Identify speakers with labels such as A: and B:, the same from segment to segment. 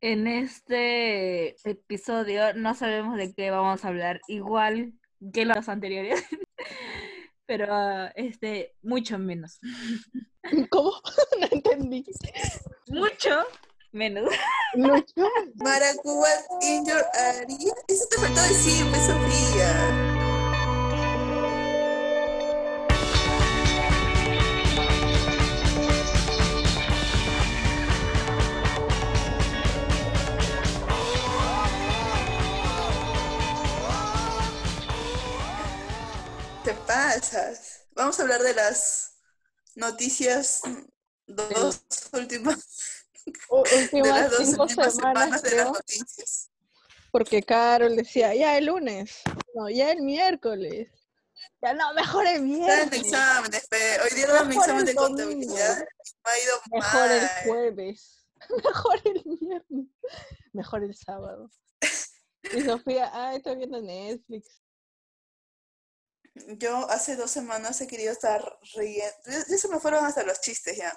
A: En este episodio no sabemos de qué vamos a hablar, igual que los anteriores, pero este, mucho menos.
B: ¿Cómo? no entendí.
A: Mucho menos.
B: Mucho.
C: Maracuba in your area. Eso te faltó decir, Sofía. Pasas. Vamos a hablar de las noticias dos últimas de
B: Últimas
C: las dos
B: cinco
C: últimas
B: semanas,
C: semanas de las noticias.
B: porque Carol decía, ya el lunes, no, ya el miércoles. Ya no, mejor el miércoles,
C: exámenes, pe. Hoy dieron mi
B: Mejor
C: examen
B: el
C: de contabilidad. Me ha ido
B: mejor el
C: mal.
B: jueves, mejor el viernes, mejor el sábado. Y Sofía, ay, estoy viendo Netflix.
C: Yo hace dos semanas he querido estar riendo. Ya se me fueron hasta los chistes ya.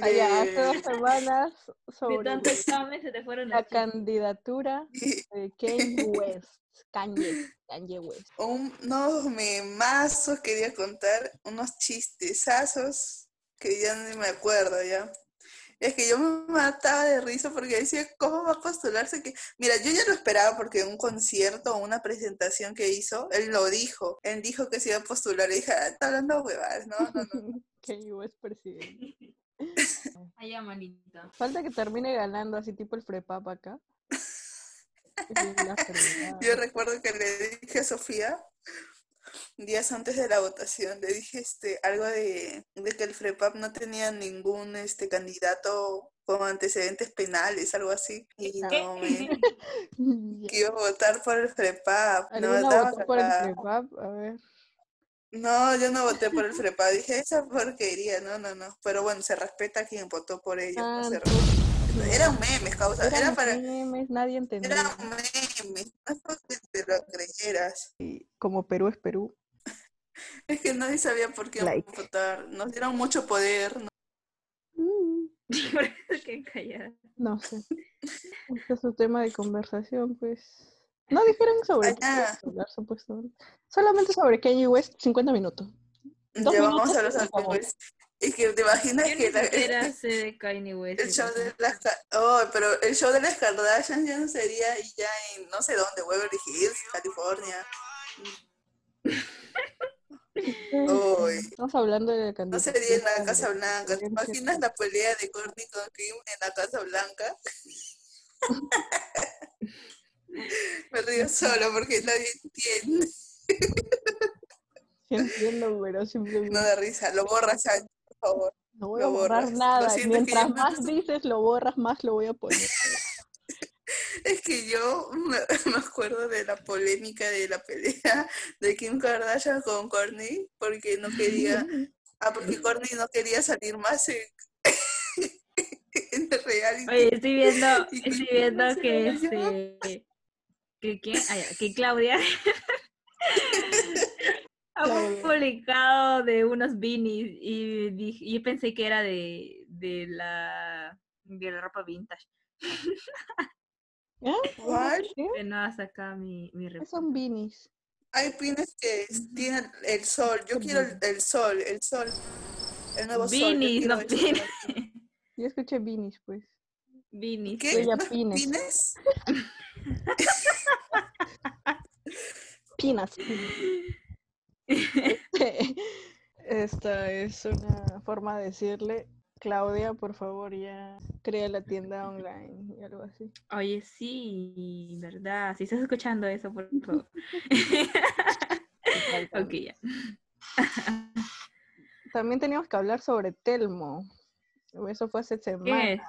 B: Ah, ya, hace dos
C: De-
B: semanas
A: De
B: sobre
A: tanto examen se te fueron
B: la candidatura de Kanye West. Kanye, Kanye West.
C: unos memazos quería contar, unos chistesazos que ya ni me acuerdo ya. Es que yo me mataba de risa porque decía, ¿cómo va a postularse? que Mira, yo ya lo esperaba porque en un concierto o una presentación que hizo, él lo dijo. Él dijo que se iba a postular y dije, ah, está hablando huevadas, no, no, no.
B: Kanye West presidente.
A: Ay, manita.
B: Falta que termine ganando así tipo el Frepap acá.
C: Yo recuerdo que le dije a Sofía, días antes de la votación, le dije este, algo de, de que el FREPAP no tenía ningún este, candidato con antecedentes penales, algo así. Y no, me, a votar por el FREPAP. No,
B: ¿Alguna
C: estaba
B: votó por el. Frepap? A ver.
C: no, yo no voté por el FREPAP. Dije, esa porquería, no, no, no. Pero bueno, se respeta a quien votó por ellos. no
B: Ah,
C: se
B: entonces,
C: respeta. Era un meme, causa. Era
B: eran
C: para...
B: memes, nadie entendía.
C: Era un meme, no es porque te lo creyeras.
B: Y como Perú es Perú.
C: Es que nadie sabía por qué
B: Like.
C: votar. Nos dieron mucho poder. ¿no?
B: Mm,
A: Por eso que callada.
B: No sé. Este es un tema de conversación, pues. No dijeron sobre qué
C: Ah,
B: hablar, supuestamente. Solamente sobre Kanye West, 50 minutos. Dos
C: ya vamos
B: minutos
C: a los Es que te imaginas
A: Yo
C: que la-
A: de Kanye West.
C: el show de las oh, pero el show de las Kardashian ya no sería y ya en no sé dónde, Beverly Hills, California.
B: Estamos hablando de la
C: no sería en la Casa Blanca. ¿Te imaginas la pelea de Courtney con Kim en la Casa Blanca? Me río solo porque nadie entiende.
B: Entiendo, pero simplemente
C: No da risa. Lo borras, favor.
B: no voy
C: lo
B: a borrar nada.
C: que
B: Mientras
C: me
B: más dices, lo borras, más lo voy a poner.
C: Es que yo me, me acuerdo de la polémica de la pelea de Kim Kardashian con Kourtney porque no quería, ah, porque Kourtney no quería salir más en, en el reality.
A: Oye, estoy viendo, estoy
C: que
A: viendo que este que ya, que Claudia
B: Claudia.
A: publicado de unos beanies y, dije- y yo pensé que era de, de la de la ropa vintage.
B: ¿Qué?
A: Que no ha sacado mi, mi
B: ¿Qué son beanies?
C: Hay pines que tienen el sol. Yo quiero el, el sol, el sol. El nuevo sol. yo
A: Beanies, no pines.
B: Yo escuché beanies, pues.
A: Beanies.
C: ¿Qué? ¿No es
B: pines.
C: pines?
B: Pinas. Esta es una forma de decirle, Claudia, por favor, ya crea la tienda online y algo así.
A: Oye, sí, ¿verdad? Si estás escuchando eso, por favor. ok, ya.
B: También teníamos que hablar sobre Telmo. Eso fue hace semanas.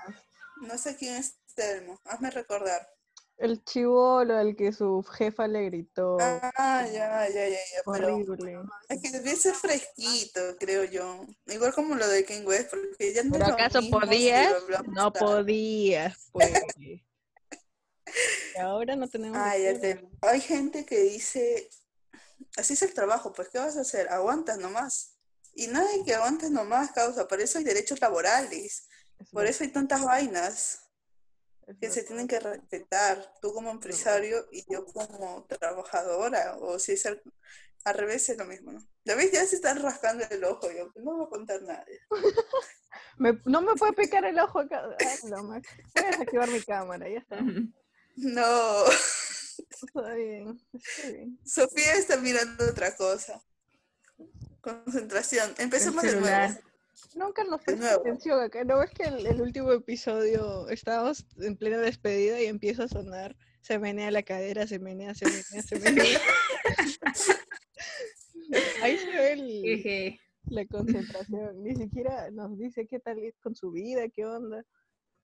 C: No sé quién es Telmo. Hazme recordar.
B: El chivolo al que su jefa le gritó.
C: Ah, ya, ya, ya, ya. Pero
B: horrible.
C: es que fresquito, creo yo. Igual como lo de Ken West, porque ya no
B: ¿Pero acaso
C: mismo
B: podías? No
C: tarde.
B: podías, pues. Y ahora no tenemos.
C: Ah, ya te- Hay gente que dice, así es el trabajo, pues ¿qué vas a hacer? Aguantas nomás. Y nada de que aguantes nomás, causa. Por eso hay derechos laborales.
B: Es
C: Por eso hay tantas vainas.
B: Es
C: que se tienen que respetar, tú como empresario y yo como trabajadora, o si es al, al revés es lo mismo, ¿no? Ya ves, ya se están rascando el ojo, yo no voy a contar nada.
B: Me- no me puede picar el ojo acá. Ay, no, Max. Voy a desactivar mi cámara, ya está.
C: No,
B: Está bien, está bien.
C: Sofía está mirando otra cosa. Concentración, empecemos de nuevo.
B: Nunca nos
C: De
B: presta
C: nuevo.
B: atención acá. ¿No ves que el, el último episodio estábamos en plena despedida y empieza a sonar? Se menea la cadera, se menea, se menea, se menea. Ahí se ve el, la concentración. Ni siquiera nos dice qué tal es con su vida, qué onda.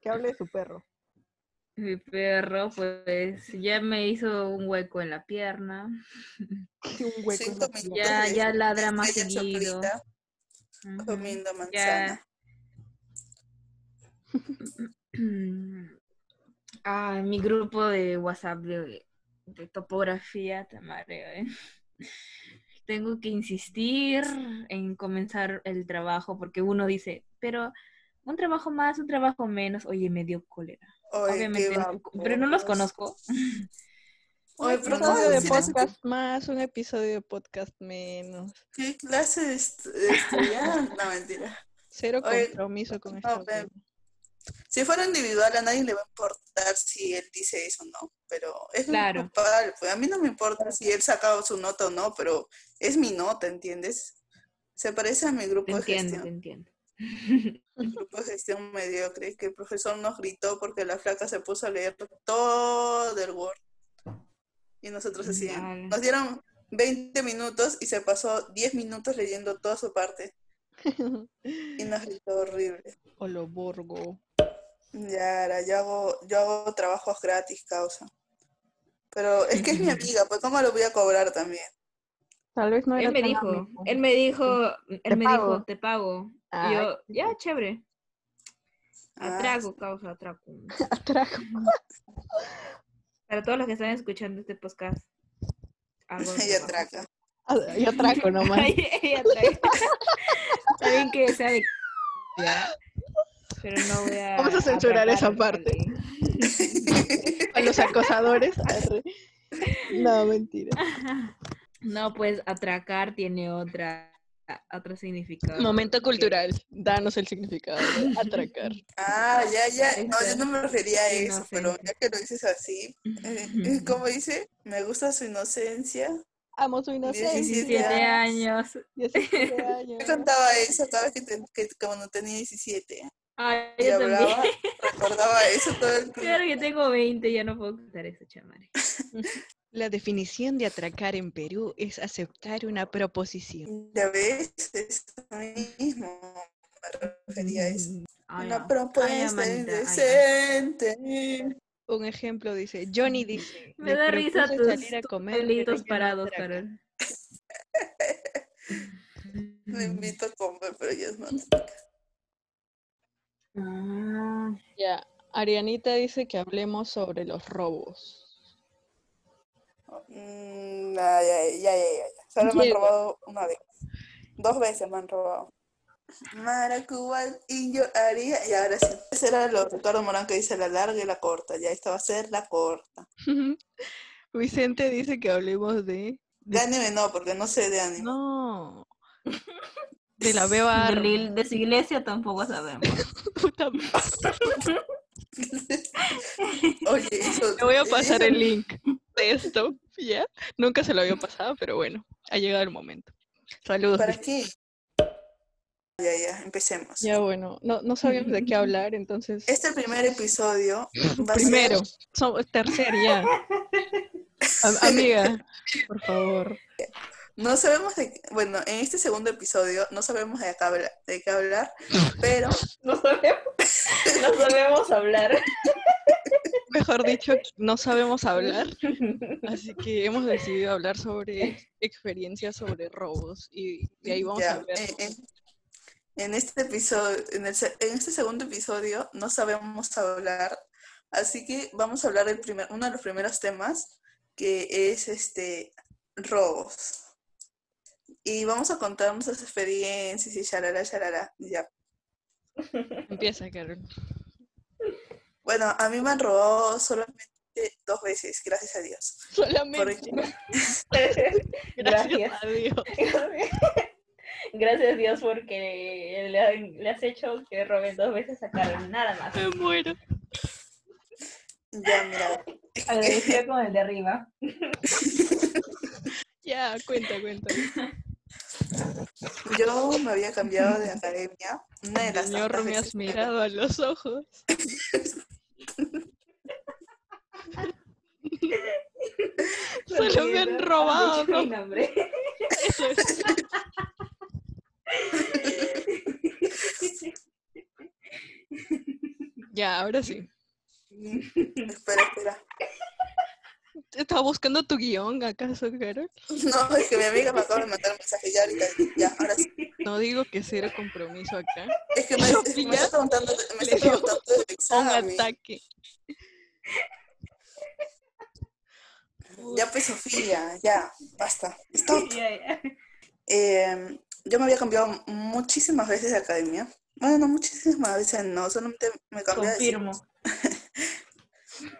B: Que hable de su perro.
A: Mi perro, pues, ya me hizo un hueco en la pierna.
B: Sí, un hueco en la pierna.
A: Ya- ya ladra más seguido.
C: Comiendo manzana.
A: Ah, mi grupo de WhatsApp de, de topografía, te mareo, ¿eh? Tengo que insistir en comenzar el trabajo porque uno dice, pero un trabajo más, un trabajo menos. Oye, me dio cólera. Obviamente, no- pero no los conozco.
B: Un episodio de podcast más, un episodio de podcast menos.
C: ¿Qué clase de est- de estudiante? No, mentira.
B: Cero
C: Oye,
B: compromiso con
C: no,
B: vaina.
C: Si fuera individual, a nadie le va a importar si él dice eso o no, pero es
A: Claro.
C: grupal, pues a mí no me importa si él sacaba su nota o no, pero es mi nota, ¿entiendes? Se parece a mi grupo de
A: entiendo,
C: gestión,
A: entiendo.
C: el grupo de gestión mediocre, que el profesor nos gritó porque la flaca se puso a leer todo el Word. Y nosotros así,
A: Vale.
C: nos dieron 20 minutos y se pasó 10 minutos leyendo toda su parte y nos gritó horrible.
B: Oloborgo.
C: Ya, ahora, yo hago, yo hago trabajos gratis, causa. Pero es que es mi amiga, pues ¿cómo lo voy a cobrar también?
B: Tal vez no era
A: Él me
B: tan
A: dijo,
B: amigo.
A: él me dijo, él me
B: pago.
A: dijo, te pago. Y yo, ya, chévere.
C: Ah,
A: Atraco, causa, atraco.
B: atraco.
A: Para todos los que están escuchando este podcast. De
C: Ella atraca.
B: Ah, Y atraco nomás.
A: Ella atraca. Está bien que sea de pero no voy a.
B: Vamos a censurar esa parte. A los acosadores. No, mentira.
A: No, pues atracar tiene otra otro significado.
B: Momento
A: porque-
B: cultural. Danos el significado de atracar.
C: Ah, ya, ya. No, yo
A: Está
C: no me refería a eso, pero ya que lo dices así, eh, ¿cómo dice? Me gusta su inocencia.
B: Amo su inocencia.
C: 17
A: 17 años.
B: 17 años.
C: Yo cantaba eso cada vez que, te- que cuando tenía 17
A: Ay,
C: y
A: yo
C: hablaba,
A: también.
C: recordaba eso todo el tiempo.
A: Claro que tengo 20, ya no puedo cantar eso, chamare.
B: La definición de atracar en Perú es aceptar una proposición.
C: Ya ves, eso mismo me refería a eso.
A: Ay,
C: Una
A: no. Ay,
C: propuesta
A: ay, no.
C: indecente.
B: Un ejemplo dice, Johnny dice,
A: Me
B: "Le
A: da risa tus,
B: salir a comer,
A: pelitos parados,
B: atraca".
A: Carol.
C: Me invito a comer, pero ya no.
A: Ah,
B: Ya, Arianita dice que hablemos sobre los robos.
C: Mm, ya, ya, ya, ya, ya, ya. Solo me han robado una vez. Dos veces me han robado. Maracuba y yo haría. Y ahora sí. Ese era lo Ricardo Morán que dice la larga y la corta. Ya esta va a ser la corta.
B: Vicente dice que hablemos de...
C: De anime no, porque no sé de anime.
B: No. De la beba
A: de, la- de su iglesia tampoco sabemos.
C: Oye, eso.
B: Te voy a pasar
C: eso-
B: el link de esto, ¿ya? Nunca se lo había pasado, pero bueno, ha llegado el momento. Saludos.
C: ¿Para qué? Ya, ya, empecemos.
B: Ya bueno, no, no sabíamos de qué hablar, entonces...
C: Este primer episodio va a
B: Primero,
C: ser
B: somos tercer ya. Am- amiga, por favor.
C: No sabemos de, bueno, en este segundo episodio no sabemos de qué, habla- de qué hablar, pero
A: No sabemos, no sabemos hablar.
B: Mejor dicho, no sabemos hablar, así que hemos decidido hablar sobre experiencias sobre robos y de ahí vamos
C: ya,
B: a ver.
C: en, en- en este episodio, en, el se- en este segundo episodio no sabemos hablar, así que vamos a hablar del primer, uno de los primeros temas que es este robos. Y vamos a contar nuestras experiencias y shalala, shalala. Ya.
B: Empieza, Carol.
C: Bueno, a mí me han robado solamente dos veces, gracias a Dios.
B: Solamente.
C: Porque-
B: Gracias a Dios.
A: Gracias a Dios porque le, le has hecho que roben dos veces a Carol, nada más.
B: Me muero.
C: ya, mira,
A: Agradecida con el de arriba.
B: Ya, cuenta, cuenta.
C: yo me había cambiado de academia. Una de las
B: Señor, me has mirado a los ojos. Solo me han robado.
A: Mi
B: ¿no?
A: nombre.
B: Eso es. Ya, ahora sí.
C: Espera, espera.
B: Estaba buscando tu guion, ¿acaso, Carol?
C: No, es que mi amiga me acaba de mandar un mensaje ya ahorita. Ya, ahora sí.
B: No digo que cero compromiso acá.
C: Es que me, es que me está preguntando, me está preguntando del
B: Un
C: examen.
B: ataque.
C: Ya pues Sofía, ya, basta. Stop. Eh, yo me había cambiado muchísimas veces de academia. Bueno, no muchísimas veces, no, solamente me cambié de
A: Confirmo.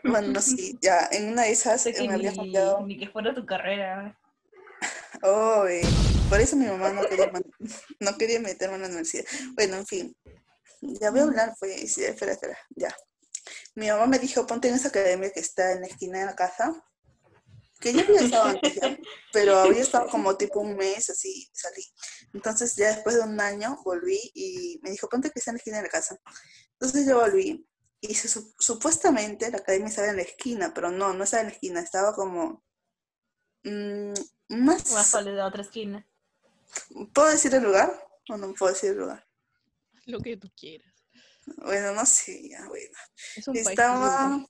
C: Bueno, sí, ya, en una de esas eh,
A: que
C: me había
A: ni,
C: cambiado.
A: ni que fuera tu carrera.
C: Oh, eh, por eso mi mamá no quería, no quería meterme en la universidad. Bueno, en fin, ya voy a hablar, pues, ya, espera, espera, ya. Mi mamá me dijo, ponte en esa academia que está en la esquina de la casa, que yo había estado antes ya, pero había estado como tipo un mes, así, salí. Entonces ya después de un año volví y me dijo, ponte que está en la esquina de la casa. Entonces yo volví y se sup- supuestamente la academia estaba en la esquina, pero no, no estaba en la esquina, estaba como mm, más...
A: De otra esquina.
C: ¿Puedo decir el lugar o no puedo decir el lugar?
B: Lo que tú quieras.
C: Bueno, no sé, ya, bueno.
B: Es un país
C: Estaba...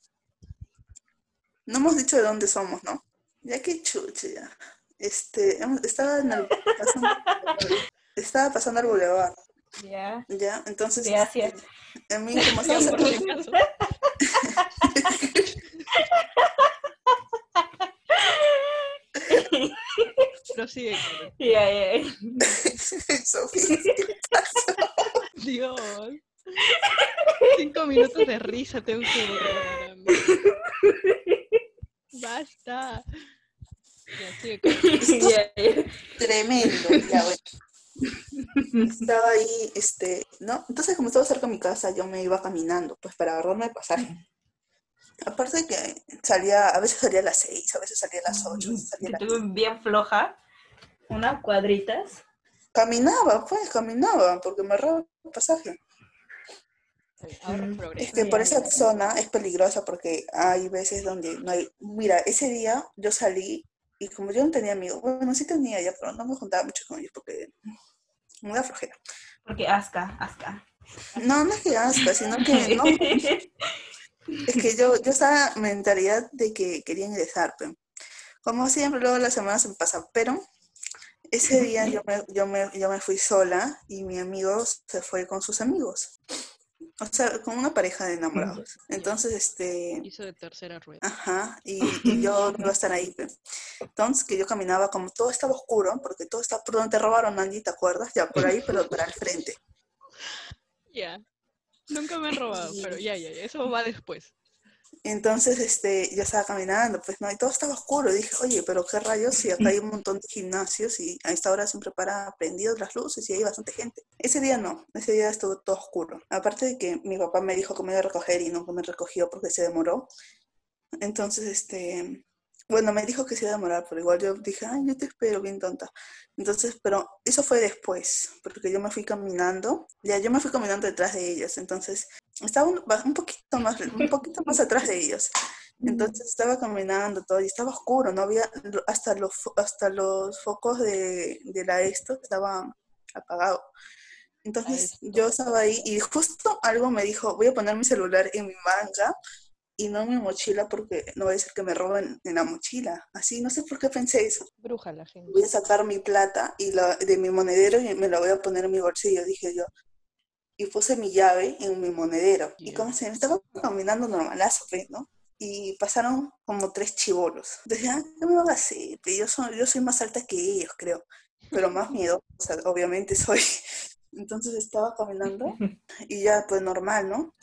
C: No hemos dicho de dónde somos, ¿no? Ya que chuche, ya. Este, estaba en el... pasando, estaba pasando el bulevar,
A: Ya.
C: ¿ya? Entonces,
A: Gracias.
C: a mí como
B: si acaso. Prosigue.
A: Ya, ya, ya.
C: Sofía,
B: Dios. Cinco minutos de risa tengo que. Basta. Ya, sigue, Carol.
A: Ya, ya.
C: tremendo, ya, bueno. Estaba ahí, este, ¿no? Entonces, como estaba cerca de mi casa, yo me iba caminando, pues, para agarrarme el pasaje. Aparte de que salía, a veces salía a las seis, a veces salía a las ocho, a veces salía a
A: Yo
C: las...
A: tuve bien floja. Unas cuadritas.
C: Caminaba, pues, caminaba, porque me ahorraba el pasaje. Es que por
A: Ya,
C: esa zona es peligrosa porque hay veces donde no hay... Mira, ese día yo salí y como yo no tenía amigos, bueno, sí tenía ya, pero no me juntaba mucho con ellos porque me da flojera.
A: Porque asca, asca.
C: No, no es que asca, sino que no, Es que yo, yo estaba mentalidad de que quería ingresar, pero como siempre, luego las semanas se me pasan, pero ese día yo me, yo, me, yo me fui sola y mi amigo se fue con sus amigos. O sea, con una pareja de enamorados. Entonces, este,
B: Hizo de tercera rueda.
C: ajá, y, y yo iba a estar ahí. Entonces, que yo caminaba como todo estaba oscuro, porque todo estaba por donde te robaron, Angie, ¿te acuerdas? Ya, por ahí, pero para el frente.
B: Ya. Nunca me han robado, pero ya, ya, ya. Eso va después.
C: Entonces, este, yo estaba caminando, pues no, y todo estaba oscuro. Dije, oye, pero qué rayos, si acá hay un montón de gimnasios y a esta hora siempre para prendidos las luces y hay bastante gente. Ese día no, ese día estuvo todo oscuro. Aparte de que mi papá me dijo que me iba a recoger y nunca me recogió porque se demoró. Entonces, este, bueno, me dijo que se iba a demorar, pero igual yo dije, ay, yo te espero, bien tonta. Entonces, pero eso fue después, porque yo me fui caminando, ya yo me fui caminando detrás de ellos, entonces estaba un, un poquito más, un poquito más atrás de ellos. Entonces estaba caminando todo y estaba oscuro, no había hasta los hasta los focos de, de la esto estaban apagados. Entonces yo estaba ahí y justo algo me dijo, voy a poner mi celular en mi manga y no mi mochila porque no voy a ser que me roben en la mochila. Así, no sé por qué pensé eso.
B: Bruja la gente.
C: Voy a sacar mi plata y la, de mi monedero y me la voy a poner en mi bolsillo, dije yo. Y puse mi llave en mi monedero. Y
B: Ya.
C: como se me estaba caminando normalazo, pues, ¿no? Y pasaron como tres chivolos. Entonces, ah, ¿qué me van a hacer? Pues yo soy, yo soy más alta que ellos, creo. Pero más miedo, o sea, obviamente soy. Entonces estaba caminando y ya, pues normal, ¿no?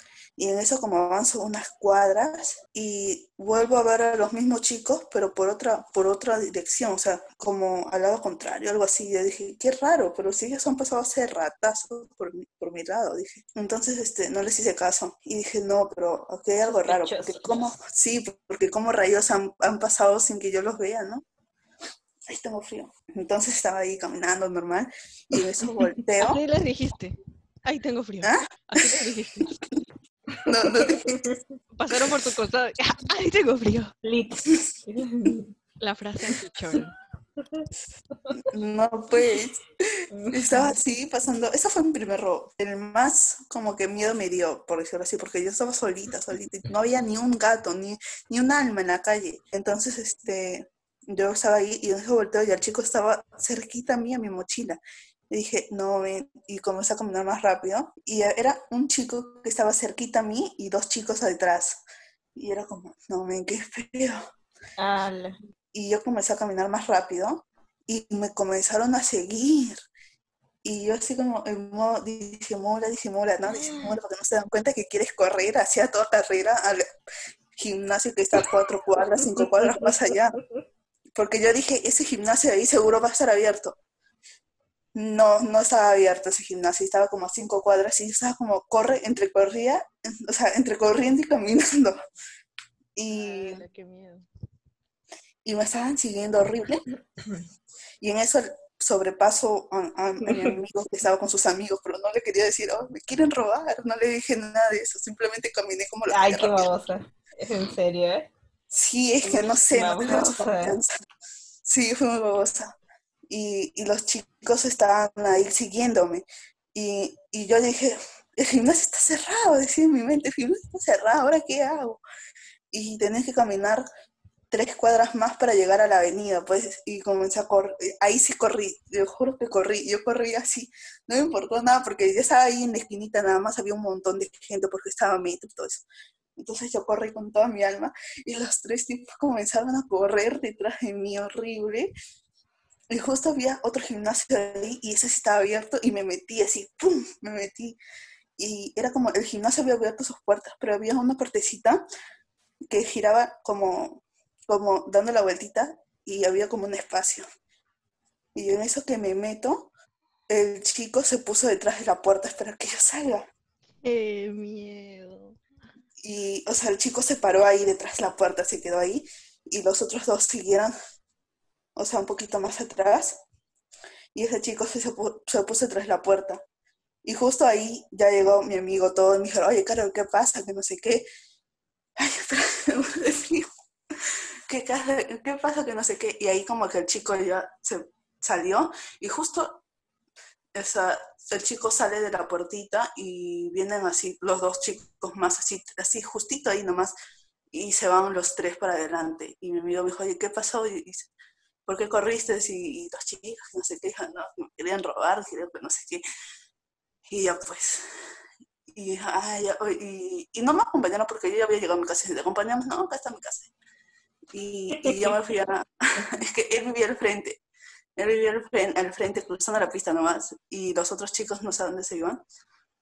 C: Y en eso como avanzo unas cuadras y vuelvo a ver a los mismos chicos, pero por otra, por otra dirección, o sea, como al lado contrario, algo así. Yo dije, qué raro, pero si ellos han pasado ser ratazos por mi, por mi lado, dije. Entonces, este, no les hice caso. Y dije, no, pero aquí hay algo raro, porque como, sí, porque como rayos han, han pasado sin que yo los vea, ¿no? Ahí tengo frío. Entonces estaba ahí caminando normal y en eso volteo.
B: Así les dijiste. Ahí tengo frío.
C: ¿Ah?
B: Así les dijiste.
C: No, no dije,
B: Pasaron por tu costado. Ahí tengo frío.
A: Lit.
B: La frase
C: no, pues. Estaba así pasando. Ese fue mi primer robo. El más como que miedo me dio, por decirlo así, porque yo estaba solita, solita. y No había ni un gato, ni, ni un alma en la calle. Entonces, este, yo estaba ahí y entonces volteo y el chico estaba cerquita a mí, a mi mochila. Y dije, no, ven, y comencé a caminar más rápido. Y era un chico que estaba cerquita a mí y dos chicos detrás. Y era como, no, ven, qué feo. Y yo comencé a caminar más rápido y me comenzaron a seguir. Y yo así como, en modo, disimula, disimula, ¿no? Disimula porque no se dan cuenta que quieres correr hacia toda carrera al gimnasio que está a cuatro cuadras, cinco cuadras más allá. Porque yo dije, ese gimnasio de ahí seguro va a estar abierto. No, no estaba abierto ese gimnasio, estaba como a cinco cuadras y yo estaba como, corre, entre corría, o sea, entre corriendo y caminando. Y,
B: Ala, qué miedo.
C: y me estaban siguiendo horrible. Y en eso sobrepaso a, a mi amigo que estaba con sus amigos, pero no le quería decir, oh, me quieren robar, no le dije nada de eso, simplemente caminé como la
A: Ay, qué babosa. Es en serio, ¿eh?
C: Sí, es que no sé, no
A: Babosa.
C: confianza. Sí, fue muy babosa. Y, y los chicos estaban ahí siguiéndome. Y, y yo dije, el gimnasio está cerrado, decía en mi mente, el gimnasio está cerrado, ¿ahora qué hago? Y tenía que caminar tres cuadras más para llegar a la avenida, pues, y comencé a correr, ahí sí corrí, yo juro que corrí, yo corrí así, no me importó nada, porque yo estaba ahí en la esquinita, nada más había un montón de gente, porque estaba metro y todo eso. Entonces yo corrí con toda mi alma, y los tres tipos comenzaron a correr detrás de mí, horrible, y justo había otro gimnasio ahí, y ese estaba abierto, y me metí así, ¡pum!, me metí, y era como, el gimnasio había abierto sus puertas, pero había una puertecita que giraba como como dando la vueltita y había como un espacio. Y en eso que me meto, el chico se puso detrás de la puerta a esperar que yo salga.
B: Qué miedo.
C: Y, o sea, el chico se paró ahí detrás de la puerta, se quedó ahí, y los otros dos siguieron, o sea, un poquito más atrás, y ese chico se, se pu- se puso de la puerta. Y justo ahí ya llegó mi amigo todo, y me dijo, oye, Caro, ¿qué pasa? Que no sé qué. Ay. ¿Qué, ca- ¿Qué pasa? Que no sé qué. Y ahí como que el chico ya se salió, y justo esa, el chico sale de la puertita y vienen así los dos chicos más, así, así justito ahí nomás, y se van los tres para adelante. Y mi amigo me dijo, oye, ¿qué pasó? Y dice, ¿por qué corriste? Y, y los chicos, no sé qué, no, me querían robar, creo que no sé qué. Y ya pues, y, ah, ya, y, y no me acompañaron porque yo ya había llegado a mi casa. Y te acompañamos, no, acá está mi casa. Y, y yo me fui a, es que él vivía al frente. Él vivía al frente, al frente, cruzando la pista nomás, y los otros chicos no sé dónde se iban.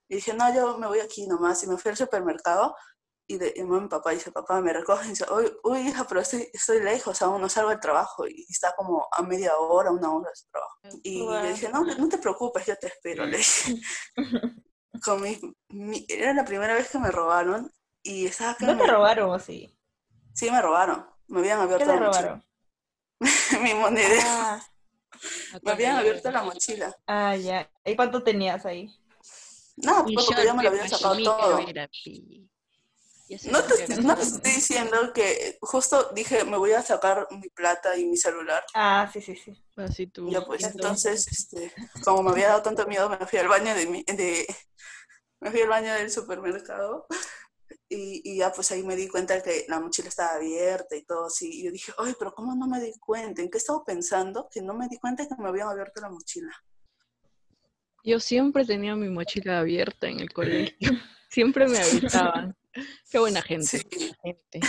C: Y dije, no, yo me voy aquí nomás, y me fui al supermercado, y, de, y mi papá dice, papá, me recoge, y dice, uy, uy, hija, pero estoy, estoy lejos, aún no salgo del trabajo, y está como a media hora, una hora de su trabajo. Y le dije, no, no te preocupes, yo te espero, le dije. Con mi- mi- era la primera vez que me robaron, y estaba acá
A: ¿No te robaron o sí?
C: Sí, me robaron, me habían
A: ¿Qué
C: abierto
A: te
C: la mochila.
A: robaron?
C: mi monedero,
A: Ah,
C: me habían abierto la mochila.
A: ah, ya. ¿Y cuánto tenías ahí?
C: No, porque yo me lo
B: short
C: había sacado todo.
B: microtherapy.
C: No te, no estoy diciendo que justo dije, me voy a sacar mi plata y mi celular.
A: Ah, sí, sí, sí.
B: Así tú.
C: Ya pues, entonces, este, como me había dado tanto miedo, me fui al baño de, mi- de me fui al baño del supermercado y, y ya pues ahí me di cuenta que la mochila estaba abierta y todo así. Y yo dije, ay, pero ¿cómo no me di cuenta? ¿En qué estaba pensando? Que no me di cuenta que me habían abierto la mochila.
B: Yo siempre tenía mi mochila abierta en el colegio. Siempre me avisaban. Qué buena gente.
C: Sí.
B: buena gente.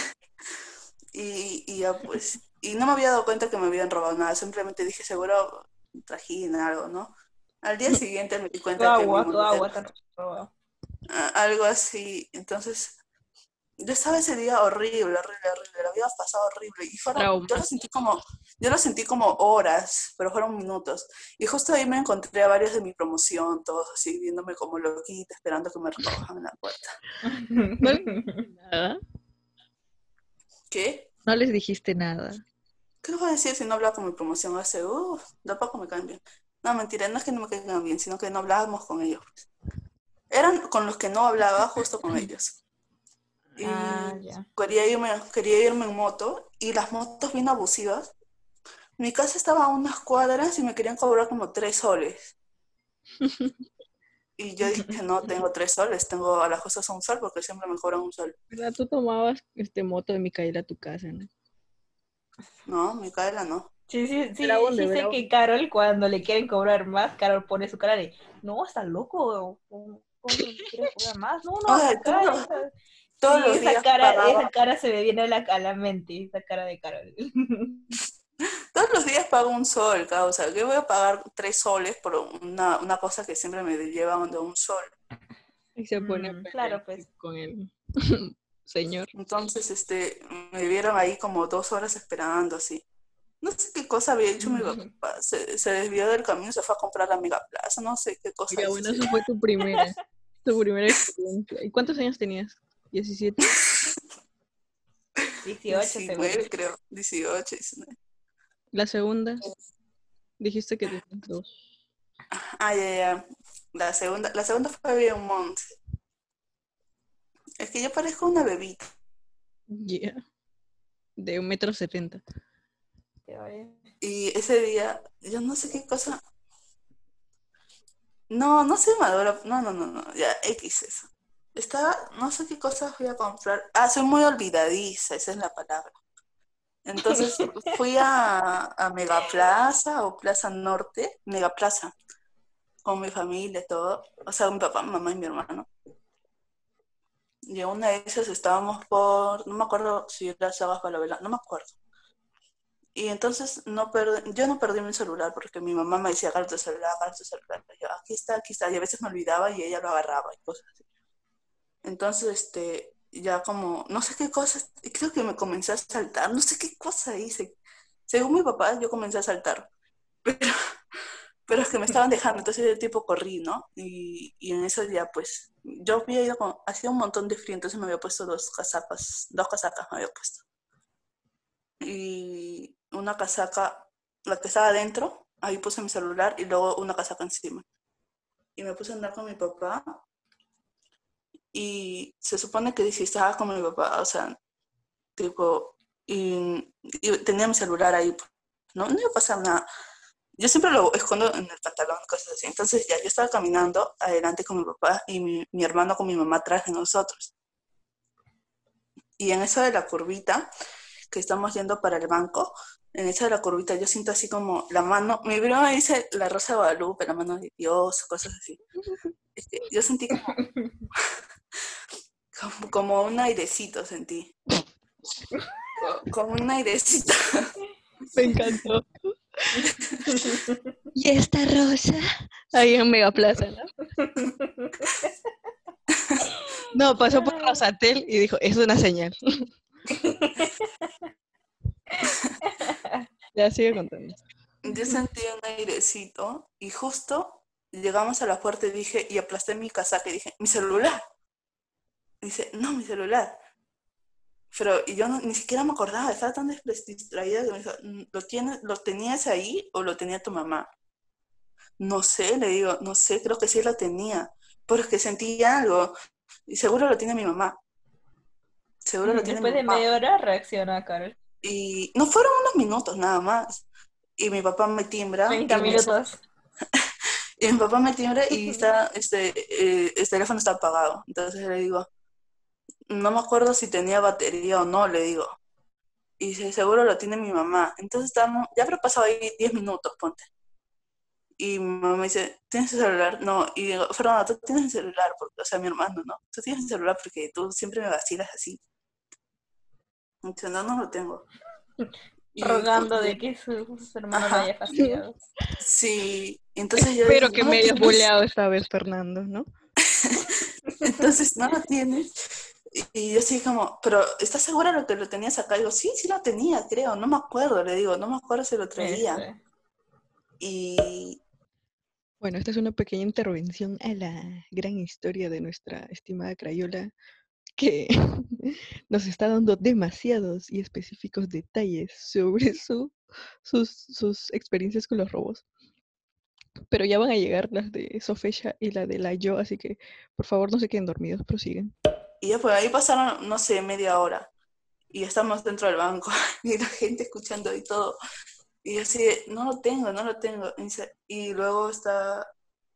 C: Y, y ya pues, y no me había dado cuenta que me habían robado nada, simplemente dije, seguro trajín algo, ¿no? Al día siguiente me di cuenta que mi
A: agua, tu
C: monedero-
A: agua robado.
C: Ah, algo así. Entonces, yo estaba ese día horrible, horrible, horrible. Lo había pasado horrible. Y fueron, yo lo sentí como, yo lo sentí como horas, pero fueron minutos. Y justo ahí me encontré a varios de mi promoción, todos así, viéndome como loquita, esperando que me recojan en la puerta.
B: Nada.
C: ¿Qué?
B: No les dijiste nada.
C: ¿Qué les voy a decir si no hablaba con mi promoción hace, uff, de a poco me caen bien? No, mentira, no es que no me caigan bien, sino que no hablábamos con ellos. Eran con los que no hablaba justo con ellos. Y
A: Ah, ya.
C: quería irme, quería irme en moto y las motos bien abusivas. Mi casa estaba a unas cuadras y me querían cobrar como tres soles. Y yo dije, no, tengo tres soles, tengo a las cosas a un sol porque siempre me cobran un sol.
B: ¿Verdad? Tú tomabas este moto de Micaela a tu casa, ¿no?
C: No, Micaela no.
A: Sí, sí, sí, sé
B: era
A: que Carol, cuando le quieren cobrar más, Carol pone su cara de, no, está loco, ¿cómo, quieres cobrar más? No, no,
C: Ay,
A: cara,
C: todos-
A: esa-
C: Todos
A: sí,
C: los
A: esa
C: días
A: cara,
C: pagaba-
A: esa cara se me viene a la, a la mente, esa cara de Carol.
C: Pago un sol, causa. ¿Qué voy a pagar tres soles por una, una cosa que siempre me lleva de un sol?
B: Y se pone
A: Mm, claro, pues.
B: con el señor.
C: Entonces, este, me vieron ahí como dos horas esperando, así. No sé qué cosa había hecho mi papá. Se, se desvió del camino, se fue a comprar la Mega Plaza, no sé qué cosa
B: Mira, bueno, eso fue tu primera, tu primera experiencia. ¿Y cuántos años tenías? ¿17?
A: 18 seguro.
C: 19, creo, 18, 19.
B: La segunda, dijiste que tenías dos.
C: Ah, ya, ya. La segunda, la segunda fue bien monte. Es que yo parezco una bebita.
B: Yeah. De un metro setenta.
C: Y ese día, yo no sé qué cosa. No, no soy madura. No, no, no, no. Ya, X eso. Estaba, no sé qué cosas fui a comprar. Ah, soy muy olvidadiza, esa es la palabra. Entonces fui a, a Megaplaza o Plaza Norte, Megaplaza, con mi familia, todo. O sea, mi papá, mi mamá y mi hermano. Y una de esas estábamos por, no me acuerdo si era Sagas Falabella, no me acuerdo. Y entonces no yo no perdí mi celular porque mi mamá me decía, agarra tu celular, agarra tu celular. Y yo, aquí está, aquí está. Y a veces me olvidaba y ella lo agarraba y cosas así. Entonces, este, ya como, no sé qué cosas, creo que me comencé a saltar, no sé qué cosa hice. Según mi papá, yo comencé a saltar. Pero, pero es que me estaban dejando, entonces de tipo corrí, ¿no? Y, y en eso ya, pues, yo había ido con, hacía un montón de frío, entonces me había puesto dos casacas, dos casacas me había puesto y una casaca, la que estaba adentro, ahí puse mi celular y luego una casaca encima. Y me puse a andar con mi papá y se supone que si estaba con mi papá, o sea, tipo, y, y tenía mi celular ahí, no, no iba a pasar nada. Yo siempre lo escondo en el pantalón, cosas así. Entonces ya yo estaba caminando adelante con mi papá y mi, mi hermano con mi mamá atrás de nosotros. Y en eso de la curvita, que estamos yendo para el banco, en esa de la curvita yo siento así como la mano, mi me dice la rosa de Guadalupe, la mano de Dios, cosas así. Este, yo sentí como, como, como un airecito, sentí. Co- Como un airecito.
B: Me encantó. y esta rosa. Ahí en Megaplaza, ¿no? No, pasó por Rosatel y dijo, es una señal. ya sigue contando.
C: Yo sentí un airecito y justo llegamos a la puerta y dije, y aplasté mi casaca y dije, mi celular. Dice, no, mi celular. Pero y yo no- ni siquiera me acordaba, estaba tan distraída que me dijo, "Mm, ¿lo, tienes, ¿lo tenías ahí o lo tenía tu mamá? No sé, le digo, no sé, creo que sí lo tenía, porque sentí algo y seguro lo tiene mi mamá. Seguro lo tiene
A: Después
C: mi
A: de
C: mamá.
A: media hora reacciona Carol.
C: Y no fueron unos minutos nada más. Y mi papá me timbra.
A: 30
C: y me-
A: minutos.
C: y mi papá me timbra y está, este, eh, el teléfono está apagado. Entonces le digo, no me acuerdo si tenía batería o no, le digo. Y dice, seguro lo tiene mi mamá. Entonces estamos, ya habrá pasado ahí 10 minutos, ponte. Y mi mamá me dice, ¿tienes el celular? No. Y digo, Fernanda, tú tienes el celular, porque, o sea, mi hermano, ¿no? Tú tienes el celular porque tú siempre me vacilas así. Y dice, no, no lo tengo. Y-
A: Rogando de que su, su hermano lo
C: Ajá.
A: haya fastidiado.
C: Sí, entonces yo
B: Espero
C: dije,
B: que
C: "No,
B: me hayas
C: pues, no sé".
B: boleado esta vez, Fernando, ¿no?
C: Entonces, no lo tienes. Y, yo así como, pero ¿estás segura de lo que lo tenías acá? digo, sí, sí lo tenía, creo, no me acuerdo, le digo, no me acuerdo si lo traía.
A: Este,
C: Y
B: Bueno, esta es una pequeña intervención a la gran historia de nuestra estimada Crayola, que nos está dando demasiados y específicos detalles sobre su, sus, sus experiencias con los robos. Pero ya van a llegar las de Sofecha y la de la Yo, así que por favor no se queden dormidos, prosiguen.
C: Y pues ahí pasaron, no sé, media hora. Y estamos dentro del banco y la gente escuchando y todo. Y yo así, no lo tengo, no lo tengo. Y, y luego está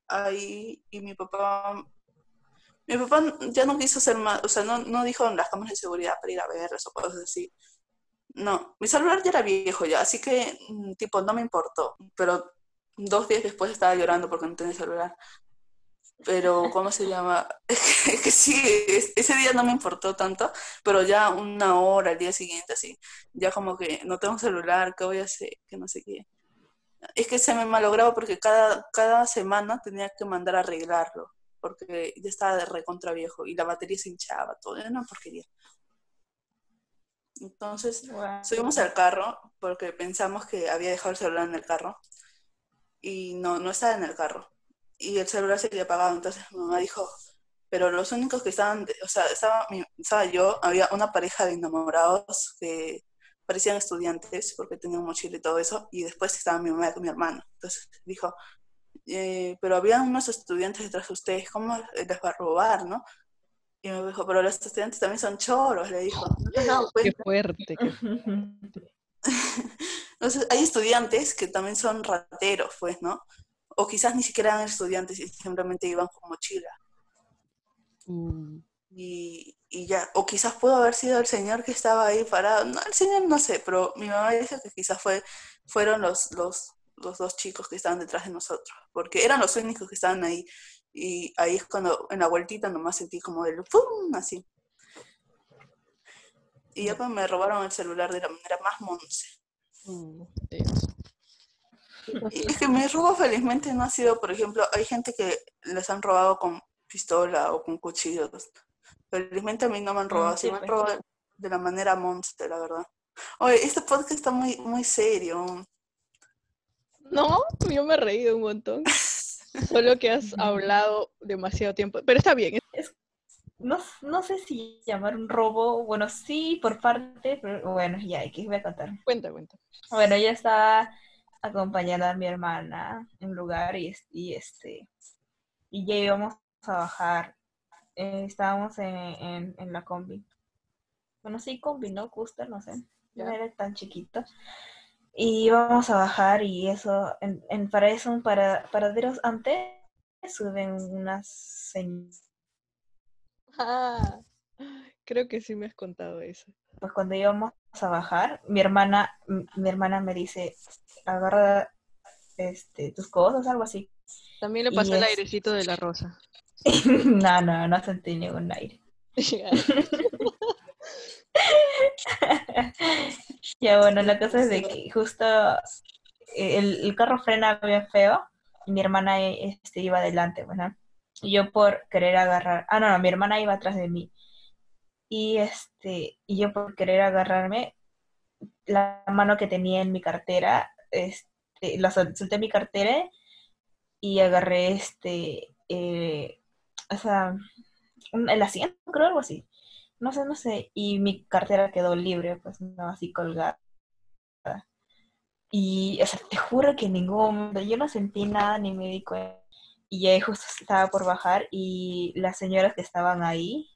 C: ahí y mi papá, mi papá ya no quiso hacer más, o sea, no, no dijo en las cámaras de seguridad para ir a verlas o cosas así. No, mi celular ya era viejo ya, así que mm, tipo no me importó. Pero dos días después estaba llorando porque no tenía celular. Pero, ¿cómo se llama? Es que sí, es- ese día no me importó tanto, pero ya una hora, el día siguiente, así, ya como que no tengo celular, ¿qué voy a hacer? Que no sé qué. Es que se me malograba porque cada, cada semana tenía que mandar a arreglarlo, porque ya estaba de recontra viejo y la batería se hinchaba, todo, era una porquería. Entonces, subimos al carro porque pensamos que había dejado el celular en el carro y no, no estaba en el carro. Y el celular se había apagado, entonces mi mamá dijo, pero los únicos que estaban, o sea, estaba, mi- estaba yo, había una pareja de enamorados que parecían estudiantes porque tenían mochila y todo eso, y después estaba mi mamá con mi hermano. Entonces dijo, "Eh, pero había unos estudiantes detrás de ustedes, ¿cómo les va a robar, no? Y me dijo, pero los estudiantes también son choros, le dijo. ¿No te has dado
B: Qué fuerte. qué
C: Entonces, hay estudiantes que también son rateros, pues, ¿no? O quizás ni siquiera eran estudiantes y simplemente iban con mochila.
B: Uh,
C: Y, y ya, o quizás pudo haber sido el señor que estaba ahí parado. No, el señor no sé, pero mi mamá dice que quizás fue, fueron los, los, los dos chicos que estaban detrás de nosotros, porque eran los únicos que estaban ahí. Y ahí es cuando en la vueltita nomás sentí como el ¡pum! así. Y ya pues me robaron el celular de la manera más monce.
B: Dios.
C: Y es que mi robo felizmente no ha sido, por ejemplo, hay gente que les han robado con pistola o con cuchillos. Felizmente a mí no me han robado,
A: Mm,
C: sí
A: sí,
C: me han robado de la manera monster, la verdad. Oye, este podcast está muy, muy serio.
B: No, yo me he reído un montón. Solo que has hablado demasiado tiempo. Pero está bien.
A: No, no sé si llamar un robo, bueno, sí, por parte, pero bueno, ya, ¿qué voy a contar?
B: Cuenta, cuenta.
A: Bueno, ella estaba acompañando a mi hermana en un lugar y, es- y este, y ya íbamos a bajar. Eh, estábamos en, en, en la combi. Bueno, sí, combi, ¿no? Custer, no sé. No
B: Ya.
A: era tan chiquito. Y íbamos a bajar y eso, en, en para eso, para paraderos antes, suben unas señoras.
B: Ah, creo que sí me has contado eso.
A: pues cuando íbamos a bajar, mi hermana, mi hermana me dice, agarra este, tus cosas, algo así.
B: También le
A: Y
B: pasó el
A: es-
B: airecito de la rosa.
A: no, no, no sentí ningún aire. ya bueno, la cosa es de que justo eh, el, el carro frena bien feo y mi hermana eh, este, iba adelante, ¿verdad? Y yo por querer agarrar, ah, no, no, mi hermana iba atrás de mí. Y este, y yo por querer agarrarme, la mano que tenía en mi cartera, este, la sol- solté mi cartera y agarré este, eh, o sea, el asiento, creo, algo así. No sé, no sé. Y mi cartera quedó libre, pues no así colgada. Y, o sea, te juro que en ningún momento yo no sentí nada ni me di cuenta. Y ya justo estaba por bajar y las señoras que estaban ahí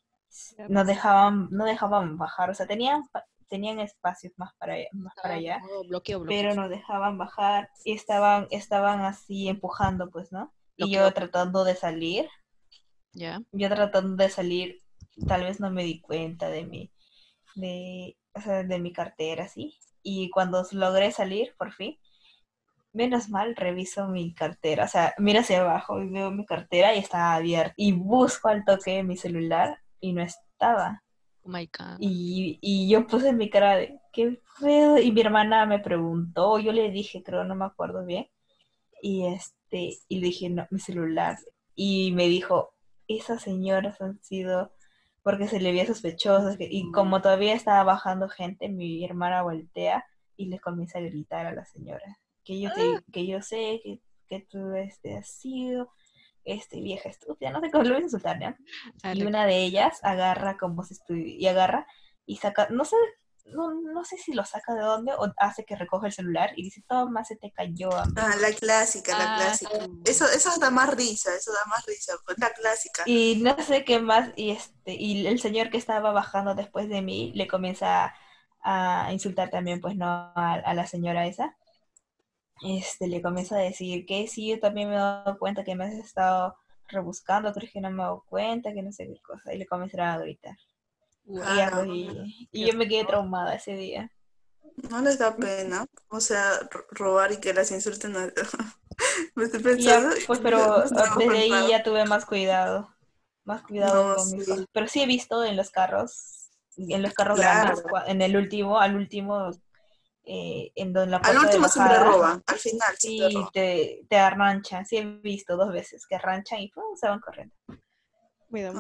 A: no dejaban, no dejaban bajar. O sea, tenían, tenían espacios más para, más para allá
B: bloqueo, bloqueo.
A: pero no dejaban bajar y estaban, estaban así empujando, pues, ¿no? Y yo tratando de salir,
B: Ya.
A: yo tratando de salir, tal vez no me di cuenta de mi, de, o sea, de mi cartera, ¿sí? Y cuando logré salir, por fin, menos mal, reviso mi cartera, o sea, miro hacia abajo y veo mi cartera y estaba abierta. Y busco al toque mi celular y no estaba.
B: Oh my God.
A: Y, y yo puse mi cara de, ¿qué feo? Y mi hermana me preguntó, yo le dije, creo, no me acuerdo bien. Y este, y le dije, no, mi celular. Y me dijo, esas señoras han sido porque se le veía sospechoso y como todavía estaba bajando gente, mi hermana voltea y le comienza a gritar a la señora que yo te, que yo sé que, que tú este, has sido este vieja estúpida, no sé cómo lo voy a insultar, ¿no? Y una de ellas agarra como si estuviera, y agarra y saca, no sé, no, no sé si lo saca de dónde o hace que recoge el celular y dice, toma, se te cayó.
C: Ah, la clásica, la ah, clásica. Eso, eso da más risa, eso da más risa, pues la clásica.
A: Y no sé qué más, y este, y el señor que estaba bajando después de mí le comienza a, insultar también, pues no, a, la señora esa. Este, le comienza a decir que sí, yo también me he dado cuenta que me has estado rebuscando, crees que no me he dado cuenta, que no sé qué cosa, y le comenzaron a gritar. Y, yo me quedé traumada ese día.
C: No les da pena, o sea, robar y que las insulten. me estoy pensando.
A: pues, pero desde ahí ya tuve más cuidado. Más cuidado con mis cosas. Pero sí he visto en los carros, en los carros grandes, en el último, al último, eh, en donde la
C: Al último siempre roban, al final.
A: Sí, te, te arranchan. Sí he visto dos veces que arranchan y se van corriendo.
B: Pues,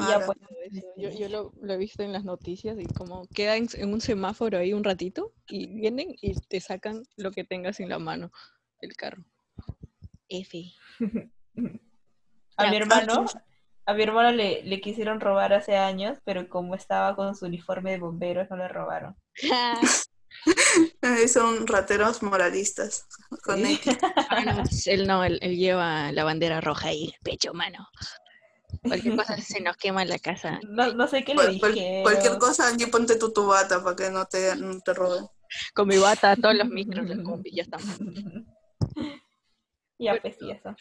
B: yo, yo lo, lo, he visto en las noticias y como quedan en, un semáforo ahí un ratito y vienen y te sacan lo que tengas en la mano, el carro.
A: F. a mi hermano, a mi hermano le, le, quisieron robar hace años, pero como estaba con su uniforme de bomberos, no le robaron.
C: Son rateros moralistas. Con
B: ah, él no, él, lleva la bandera roja ahí, pecho, mano. Cualquier cosa se nos quema la casa.
A: No, sé qué le dije.
C: cualquier cosa, aquí ponte tu, tu bata para que no te, no te roben.
B: Con mi bata, todos los micros, los combi, ya estamos.
A: Ya, pues eso.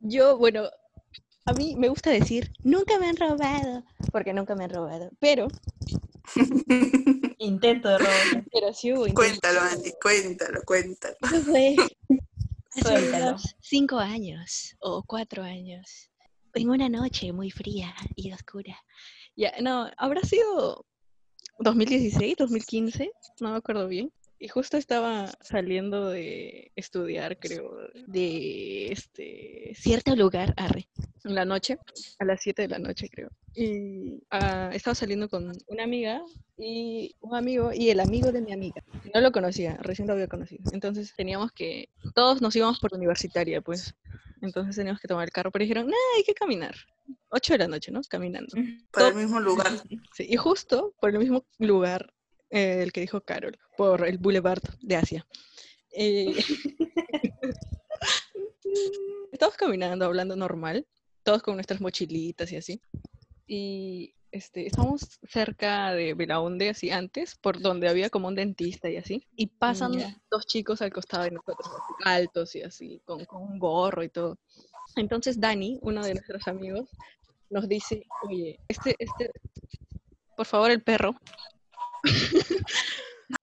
B: Yo, bueno, a mí me gusta decir, nunca me han robado, porque nunca me han robado, pero...
A: intento de.
B: Pero sí hubo
C: Cuéntalo, Andy, cuéntalo, cuéntalo.
B: fue hace cinco años o cuatro años en una noche muy fría y oscura. Ya, no, habrá sido 2016, 2015, no me acuerdo bien. Y justo estaba saliendo de estudiar, creo, de este cierto lugar, arre, en la noche, a las 7 de la noche, creo. Y ah, estaba saliendo con una amiga y un amigo y el amigo de mi amiga. No lo conocía, recién lo había conocido. Entonces teníamos que, todos nos íbamos por universitaria, pues. Entonces teníamos que tomar el carro, pero dijeron, no, hay que caminar. 8 de la noche, ¿no? Caminando.
C: Para el mismo lugar.
B: Sí, y justo por el mismo lugar eh, el que dijo Carol, por el Boulevard de Asia. Eh, estamos caminando, hablando normal, todos con nuestras mochilitas y así. Y este, estamos cerca de Belaunde, así antes, por donde había como un dentista y así. Y pasan dos chicos al costado de nosotros, altos y así, con, con un gorro y todo. Entonces Dani, uno de nuestros amigos, nos dice, oye, este, este, por favor, el perro.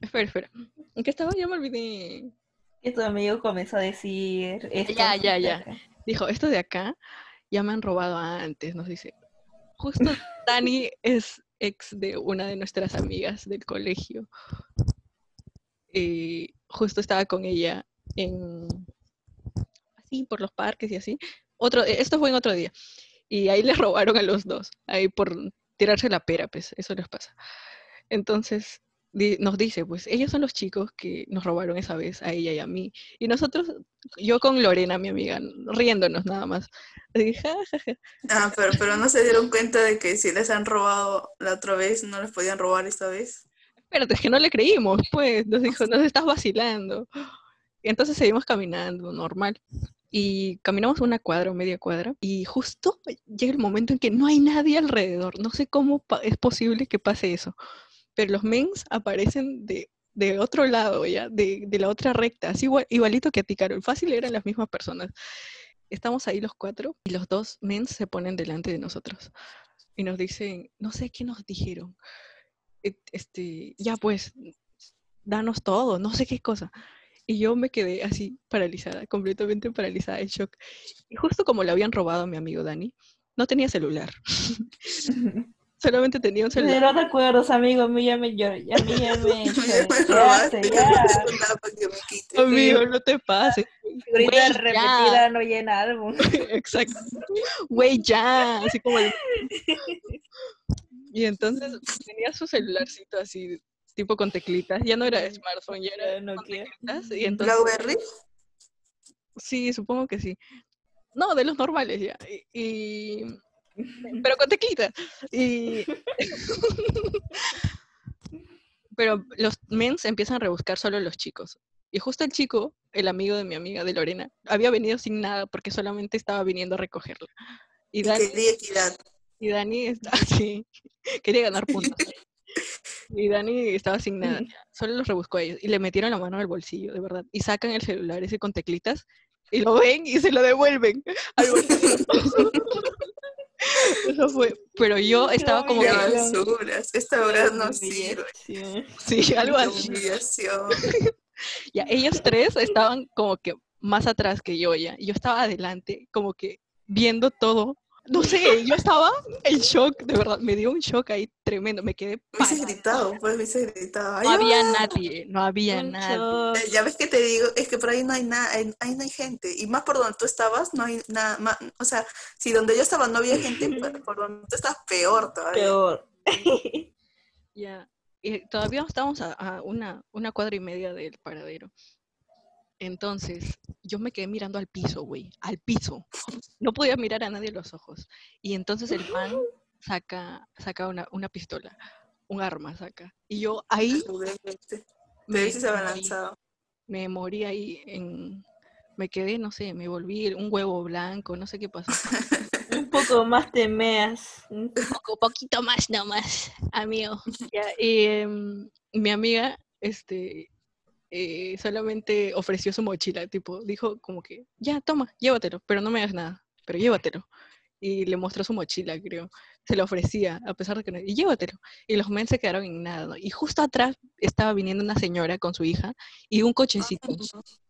B: espera, espera. ¿En qué estaba? Ya me olvidé.
A: Y tu amigo comenzó a decir esto.
B: Ya, ya, ya. Dijo, esto de acá ya me han robado antes, nos dice. Justo Dani es ex de una de nuestras amigas del colegio. Y justo estaba con ella en así por los parques y así. Otro, esto fue en otro día. Y ahí le robaron a los dos, ahí por tirarse la pera, pues, eso les pasa. Entonces, nos dice, pues ellos son los chicos que nos robaron esa vez a ella y a mí. Y nosotros, yo con Lorena, mi amiga, riéndonos nada más.
C: Ah, pero, pero no se dieron cuenta de que si les han robado la otra vez, no les podían robar esta vez.
B: Espérate, es que no le creímos, pues, nos dijo, nos estás vacilando. Y entonces seguimos caminando, normal. Y caminamos una cuadra o media cuadra y justo llega el momento en que no hay nadie alrededor. No sé cómo es posible que pase eso pero los mens aparecen de, de otro lado, ¿ya? De, de, la otra recta, así igualito que a ti, Carol. Fácil eran las mismas personas. Estamos ahí los cuatro y los dos mens se ponen delante de nosotros y nos dicen, no sé qué nos dijeron. Este, ya pues, danos todo, no sé qué cosa. Y yo me quedé así paralizada, completamente paralizada, en shock. Y justo como le habían robado a mi amigo Dani, no tenía celular. Solamente tenía un celular.
A: No te acuerdas, amigo, a mí ya me ya, ya me,
B: Amigo, no te pases.
A: Figurita repetida no llena álbum.
B: Exacto. Güey, ya. Así como el- Y entonces tenía su celularcito así, tipo con teclitas. Ya no era de smartphone, ya era
A: No
B: con teclitas. Y entonces,
C: Blackberry.
B: sí, supongo que sí. No, de los normales ya. Y, y- pero con teclitas. Y pero los mens empiezan a rebuscar solo los chicos. Y justo el chico, el amigo de mi amiga de Lorena, había venido sin nada porque solamente estaba viniendo a recogerla. Y
C: Y
B: Dani,
C: quería equidad.
B: y Dani está así, quería ganar puntos. Y Dani estaba sin nada, ya, solo los rebuscó a ellos. Y le metieron la mano en el bolsillo, de verdad. Y sacan el celular ese con teclitas y lo ven y se lo devuelven al bolsillo. Eso fue. Pero yo estaba como
C: Qué
B: que,
C: basuras. Esta hora no sirve.
B: sí, algo así. Ya, ellos tres estaban como que más atrás que yo ya. y Yo estaba adelante, como que viendo todo. No sé, yo estaba en shock, de verdad, me dio un shock ahí tremendo, me quedé
C: Hubiese
B: parada.
C: gritado, pues hubiese gritado. Ay,
B: No había
C: ah.
B: nadie, no había
A: Un
B: nadie.
A: shock.
C: Eh, Ya ves que te digo, es que por ahí no hay nada, ahí no hay gente. Y más por donde tú estabas, no hay nada más. O sea, si donde yo estaba no había gente, por, por donde tú estás peor todavía.
A: Peor.
B: Ya. Y todavía estábamos a, a una, una cuadra y media del paradero. Entonces, yo me quedé mirando al piso, güey, al piso. No podía mirar a nadie a los ojos. Y entonces el man saca, saca una, una pistola, un arma saca. Y yo ahí me,
C: abalanzado.
B: me morí ahí en... Me quedé, no sé, me volví un huevo blanco, no sé qué pasó.
A: Un poco más te meas. Un
B: poco, poquito más nomás, amigo. Ya, y em, mi amiga, este, eh, solamente ofreció su mochila, tipo, dijo como que, ya, toma, llévatelo, pero no me hagas nada, pero llévatelo. Y le mostró su mochila, creo. Se lo ofrecía, a pesar de que no, y llévatelo. Y los men se quedaron en nada, ¿no? Y justo atrás estaba viniendo una señora con su hija y un cochecito,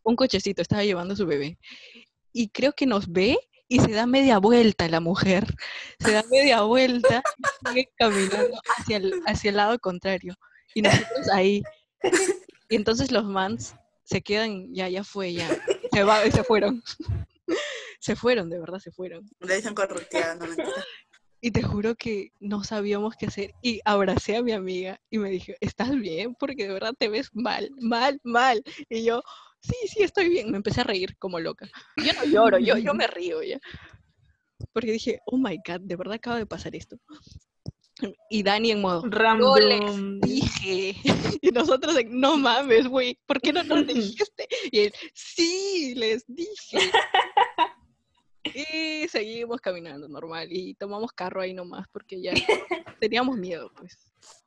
B: un cochecito, estaba llevando a su bebé. Y creo que nos ve y se da media vuelta la mujer. Se da media vuelta y sigue caminando hacia el, hacia el lado contrario. Y nosotros ahí. Y entonces los mans se quedan, ya, ya fue, ya. Se, va, se fueron. Se fueron, de verdad se fueron.
C: Le dicen correteada, no mentira.
B: Y te juro que no sabíamos qué hacer. Y abracé a mi amiga y me dije, ¿estás bien? Porque de verdad te ves mal, mal, mal. Y yo, sí, sí, estoy bien. Me empecé a reír como loca. Yo no lloro, yo, yo me río ya. Porque dije, oh my God, de verdad acaba de pasar esto. Y Dani en modo, yo les
A: Random.
B: dije. Y nosotros en, no mames, güey, ¿por qué no nos dijiste? Y él, sí, les dije. Y seguimos caminando normal y tomamos carro ahí nomás porque ya teníamos miedo, pues.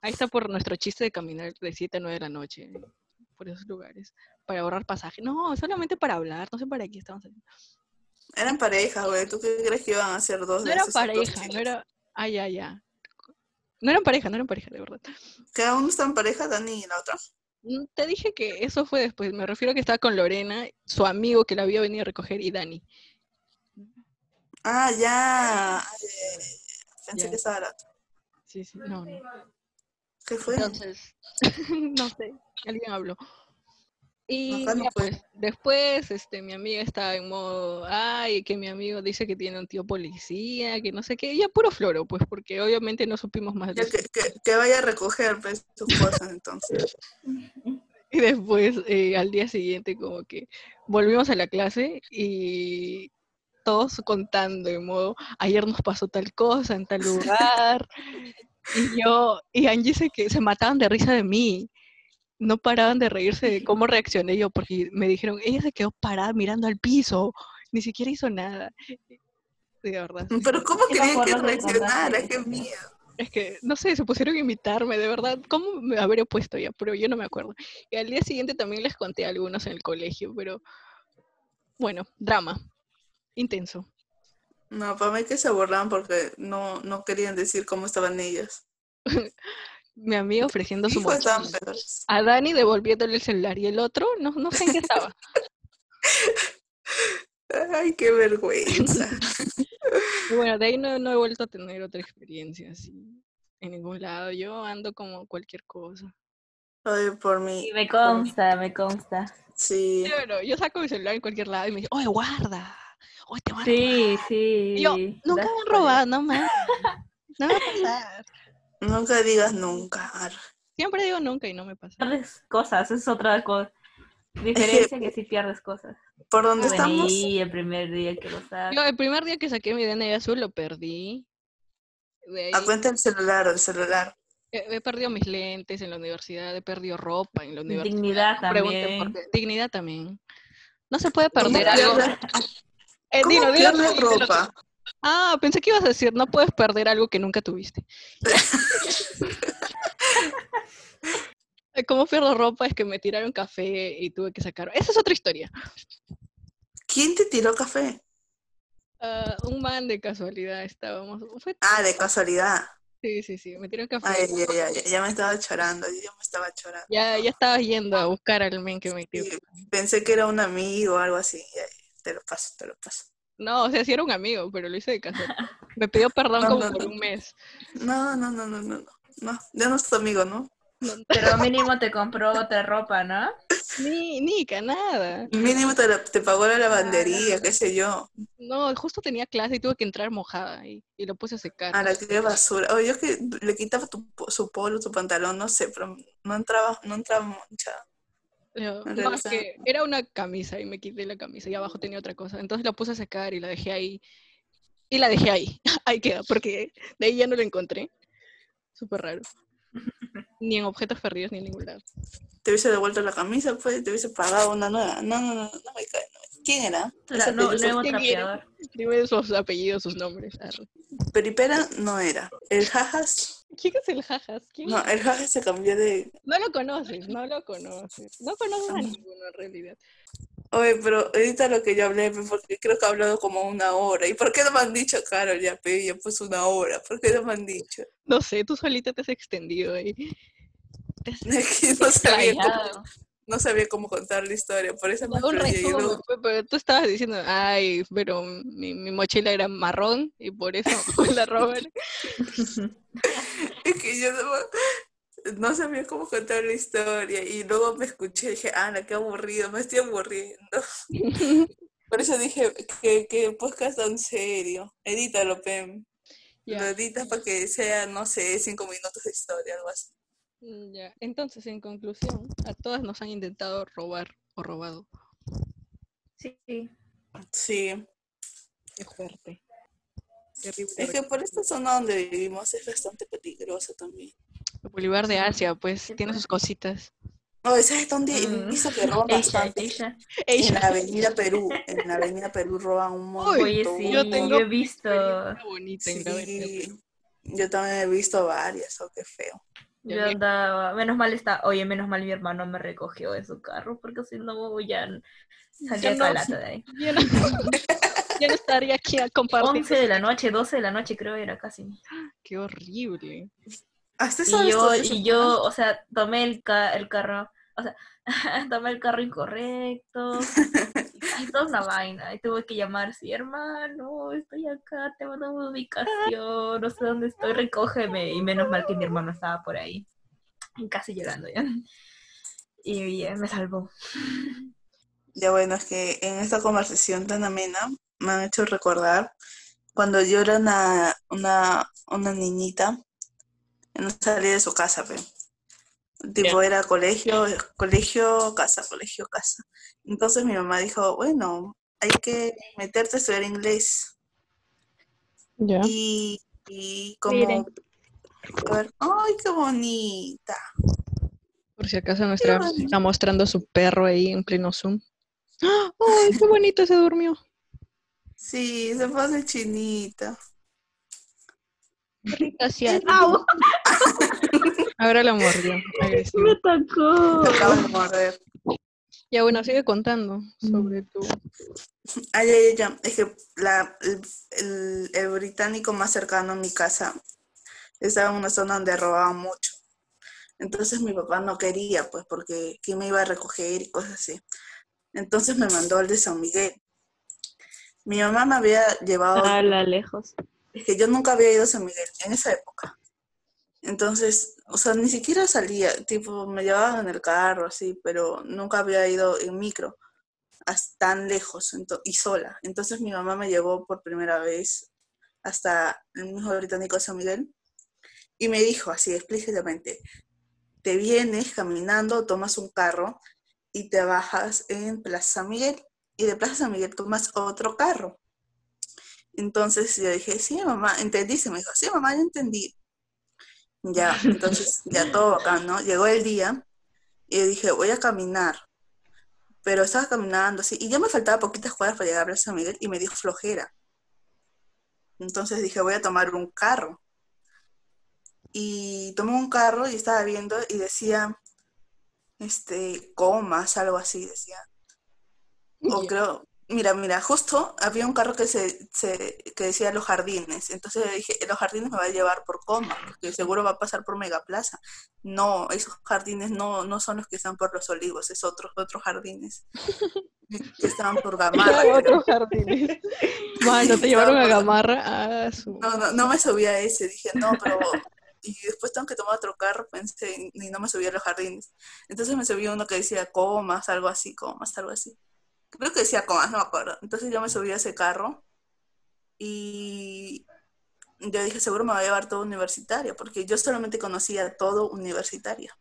B: Ahí está por nuestro chiste de caminar de 7 a 9 de la noche por esos lugares para ahorrar pasaje. No, solamente para hablar, no sé para qué estamos haciendo.
C: Eran pareja, güey. ¿Tú qué crees que iban a hacer dos
B: No eran pareja, no era... Ah, ya, ya. No eran pareja, no eran pareja, de verdad.
C: Cada uno está en pareja, Dani y la otra.
B: Mm, Te dije que eso fue después. Me refiero a que estaba con Lorena, su amigo que la había venido a recoger y Dani.
C: Ah, ya. Pensé
B: Ya.
C: que estaba la.
B: Sí, sí, no, no.
C: ¿Qué fue?
B: Entonces, no sé, alguien habló. Y
C: no
B: pues, después este, mi amiga estaba en modo, ay, que mi amigo dice que tiene un tío policía, que no sé qué, ya puro floro, pues, porque obviamente no supimos más de eso.
C: que, que, que vaya a recoger pues, sus cosas entonces.
B: Y después, eh, al día siguiente, como que volvimos a la clase y todos contando en modo, ayer nos pasó tal cosa en tal lugar. y yo, y Angie se, que se mataban de risa de mí. No paraban de reírse de cómo reaccioné yo, porque me dijeron, ella se quedó parada mirando al piso, ni siquiera hizo nada. De verdad.
C: Pero ¿cómo
A: ¿Qué me
C: querían que reaccionara? ¡Qué miedo!
B: Es que, no sé, se pusieron a imitarme, de verdad. ¿Cómo me habría puesto ya? Pero yo no me acuerdo. Y al día siguiente también les conté a algunos en el colegio, pero bueno, drama. Intenso.
C: No, para mí que se burlaban porque no, no querían decir cómo estaban ellas.
B: Mi amigo ofreciendo su mochila. A Dani devolviéndole el celular y el otro, no, no sé en qué estaba.
C: Ay, qué vergüenza.
B: Bueno, de ahí no, no he vuelto a tener otra experiencia así en ningún lado. Yo ando como cualquier cosa.
C: Ay, por mí.
A: Sí, me consta, me consta.
C: Sí.
B: Sí, bueno, yo saco mi celular en cualquier lado y me dice, oye, guarda. Oye, te van a
A: Sí,
B: robar".
A: sí.
B: Y yo, nunca me han robado, no más. No va a pasar.
C: Nunca digas nunca.
B: Siempre digo nunca y no me pasa.
A: Pierdes cosas, es otra cosa. Diferencia que si pierdes cosas.
C: Por donde
A: Yo
C: estamos,
A: vení el primer día que lo sabes.
B: Yo el primer día que saqué mi DNI azul lo perdí. Ahí
C: a cuenta el celular o el celular.
B: he, he perdido mis lentes en la universidad, he perdido ropa en la universidad.
A: Dignidad
B: No
A: también.
B: por qué. Dignidad también. No se puede
C: ¿Cómo
B: perder algo. Eh,
C: ¿Cómo
B: dilo, dilo tú,
C: pierdes
B: dilo tú.
C: ropa?
B: Ah, pensé que ibas a decir, no puedes perder algo que nunca tuviste. ¿Cómo pierdo ropa? Es que me tiraron café y tuve que sacar. Esa es otra historia.
C: ¿Quién te tiró café?
B: Ah, un man de casualidad estábamos. Fue-
C: Ah, de casualidad.
B: Sí, sí, sí, me tiró café.
C: Ay, ya, ya, ya, ya me estaba chorando, ya me estaba chorando.
B: Ya, ya estaba yendo a buscar al men que me tiró.
C: Sí, pensé que era un amigo o algo así. Te lo paso, te lo paso.
B: No, o sea, sí era un amigo, pero lo hice de casualidad. Me pidió perdón
C: No,
B: como
C: no,
B: por
C: no.
B: un mes.
C: No, no, no, no, no, no. No, ya no es tu amigo, ¿no?
A: Pero mínimo te compró otra ropa, ¿no?
B: Ni, ni nada.
C: Mínimo te, la- te pagó la lavandería, qué sé yo.
B: No, justo tenía clase y tuve que entrar mojada y, y lo puse a secar.
C: A la que basura. Oye, yo que le quitaba tu, su polo, tu pantalón, no sé, pero no entraba, no entraba manchada.
B: No,
C: realidad-
B: que era una camisa y me quité la camisa y abajo tenía otra cosa. Entonces la puse a secar y la dejé ahí. Y la dejé ahí. ahí queda, porque de ahí ya no la encontré. Súper raro. Ni en objetos perdidos ni en ningún lado.
C: Te hubiese devuelto la camisa, pues, te hubiese pagado una nueva. No, no, no, no me cae. no me- ¿Quién era? Ese
A: no, nuevo
B: ¿quién
A: trapeador.
B: Dime sus apellidos, sus nombres. arre.
C: Peripera no era. El Jajas,
B: ¿Quién es el jajas? ¿Quién
C: no, el Jajas se cambió de.
B: No lo conoces, no lo conoces. No conoces a ninguno en realidad.
C: Oye, pero ahorita lo que yo hablé, pues, porque creo que he hablado como una hora. ¿Y por qué no me han dicho, Carol? Ya, ya pues una hora. ¿Por qué no me han dicho?
B: No sé, tú solita te has extendido ahí. Te has
C: no sabía, cómo. No sabía cómo contar la historia, por eso me
B: un
C: explayé. Y
B: resumen,
C: luego,
B: pues, pero tú estabas diciendo, ay, pero mi, mi mochila era marrón y por eso la roban.
C: es que yo no, no sabía cómo contar la historia. Y luego me escuché y dije, Ana, qué aburrido, me estoy aburriendo. Por eso dije que, que podcast tan serio. Edítalo, Pem. Lo
B: Ya,
C: editas para que sea, no sé, cinco minutos de historia, algo así.
B: Mm, ya. Entonces, en conclusión, a todas nos han intentado robar o robado.
A: Sí.
C: Sí.
B: Qué fuerte. Terrible.
C: Es que por esta zona donde vivimos es bastante peligrosa también.
B: Bolívar de Asia, pues,
A: Sí,
B: tiene
A: pues.
B: sus cositas.
C: No, ¿sabes dónde he
A: Mm.
C: visto que roban bastante? En la avenida Perú. En la avenida Perú roban un montón.
A: Oye, sí,
B: yo
A: yo,
B: tengo
A: he visto.
B: Bonita en la
C: Sí, yo también he visto varias, oh, qué feo.
A: Yo andaba, menos mal está, oye, menos mal mi hermano me recogió de su carro, porque si no ya salía
B: no,
A: calata de ahí.
B: Ya no, estaría aquí a compartir.
A: 11 de la noche, 12 de la noche creo era casi.
B: Qué horrible.
C: Hasta
A: Y yo, y yo, o sea, tomé el, ca- el carro, o sea, tomé el carro incorrecto, y toda una vaina, y tuve que llamar, sí, hermano, estoy acá, te mando una ubicación, no sé dónde estoy, recógeme, y menos mal que mi hermano estaba por ahí, casi llegando ya, y ya me salvó.
C: Ya bueno, es que en esta conversación tan amena me han hecho recordar cuando yo era una, una, una niñita, no salía de su casa, pe. Tipo, era colegio, colegio, casa, colegio, casa. Entonces mi mamá dijo, bueno, hay que meterte a estudiar inglés.
B: Ya.
C: Y, y como,
A: Miren.
C: a ver, ¡ay, qué bonita!
B: Por si acaso nuestra está mostrando su perro ahí en pleno Zoom. ¡Ay, qué bonito se durmió!
C: Sí, se pone chinita.
B: Gracias. Ahora la mordió. agresivo.
A: Me atacó.
C: Acaba de morder.
B: Ya bueno, sigue contando sobre tu.
C: Ay, ay, ay, es que la, el, el- el británico más cercano a mi casa estaba en una zona donde robaban mucho. Entonces mi papá no quería, pues, porque quién me iba a recoger y cosas así. Entonces me mandó al de San Miguel. Mi mamá me había llevado,
A: la lejos.
C: es que yo nunca había ido a San Miguel en esa época. Entonces, o sea, ni siquiera salía, tipo, me llevaban en el carro, así, pero nunca había ido en micro hasta tan lejos y sola. Entonces mi mamá me llevó por primera vez hasta el mismo británico de San Miguel y me dijo así explícitamente, te vienes caminando, tomas un carro y te bajas en Plaza San Miguel y de Plaza San Miguel tomas otro carro. Entonces yo dije, sí, mamá, entendí, se me dijo, sí, mamá, ya entendí. Ya, entonces ya todo acá, ¿no? Llegó el día y yo dije, voy a caminar. Pero estaba caminando así y ya me faltaba poquitas cuadras para llegar a Plaza San Miguel y me dio flojera. Entonces dije, voy a tomar un carro. Y tomé un carro y estaba viendo y decía, este, comas, algo así, decía. O creo, mira, mira, justo había un carro que se, se- que decía los jardines. Entonces dije, los jardines me va a llevar por coma, porque seguro va a pasar por Megaplaza. No, esos jardines no, no son los que están por los olivos, es otros, otros jardines que estaban por Gamarra.
B: Otros jardines. Mano, te llevaron a Gamarra. Ah, su...
C: No, no, no me subí a ese, dije, no, pero... Y después tengo que tomar otro carro, pensé, y no me subí a los jardines. Entonces me subí a uno que decía comas, algo así, comas, algo así. Creo que decía comas, no me acuerdo. Entonces yo me subí a ese carro y yo dije, seguro me va a llevar todo universitario, porque yo solamente conocía todo universitario.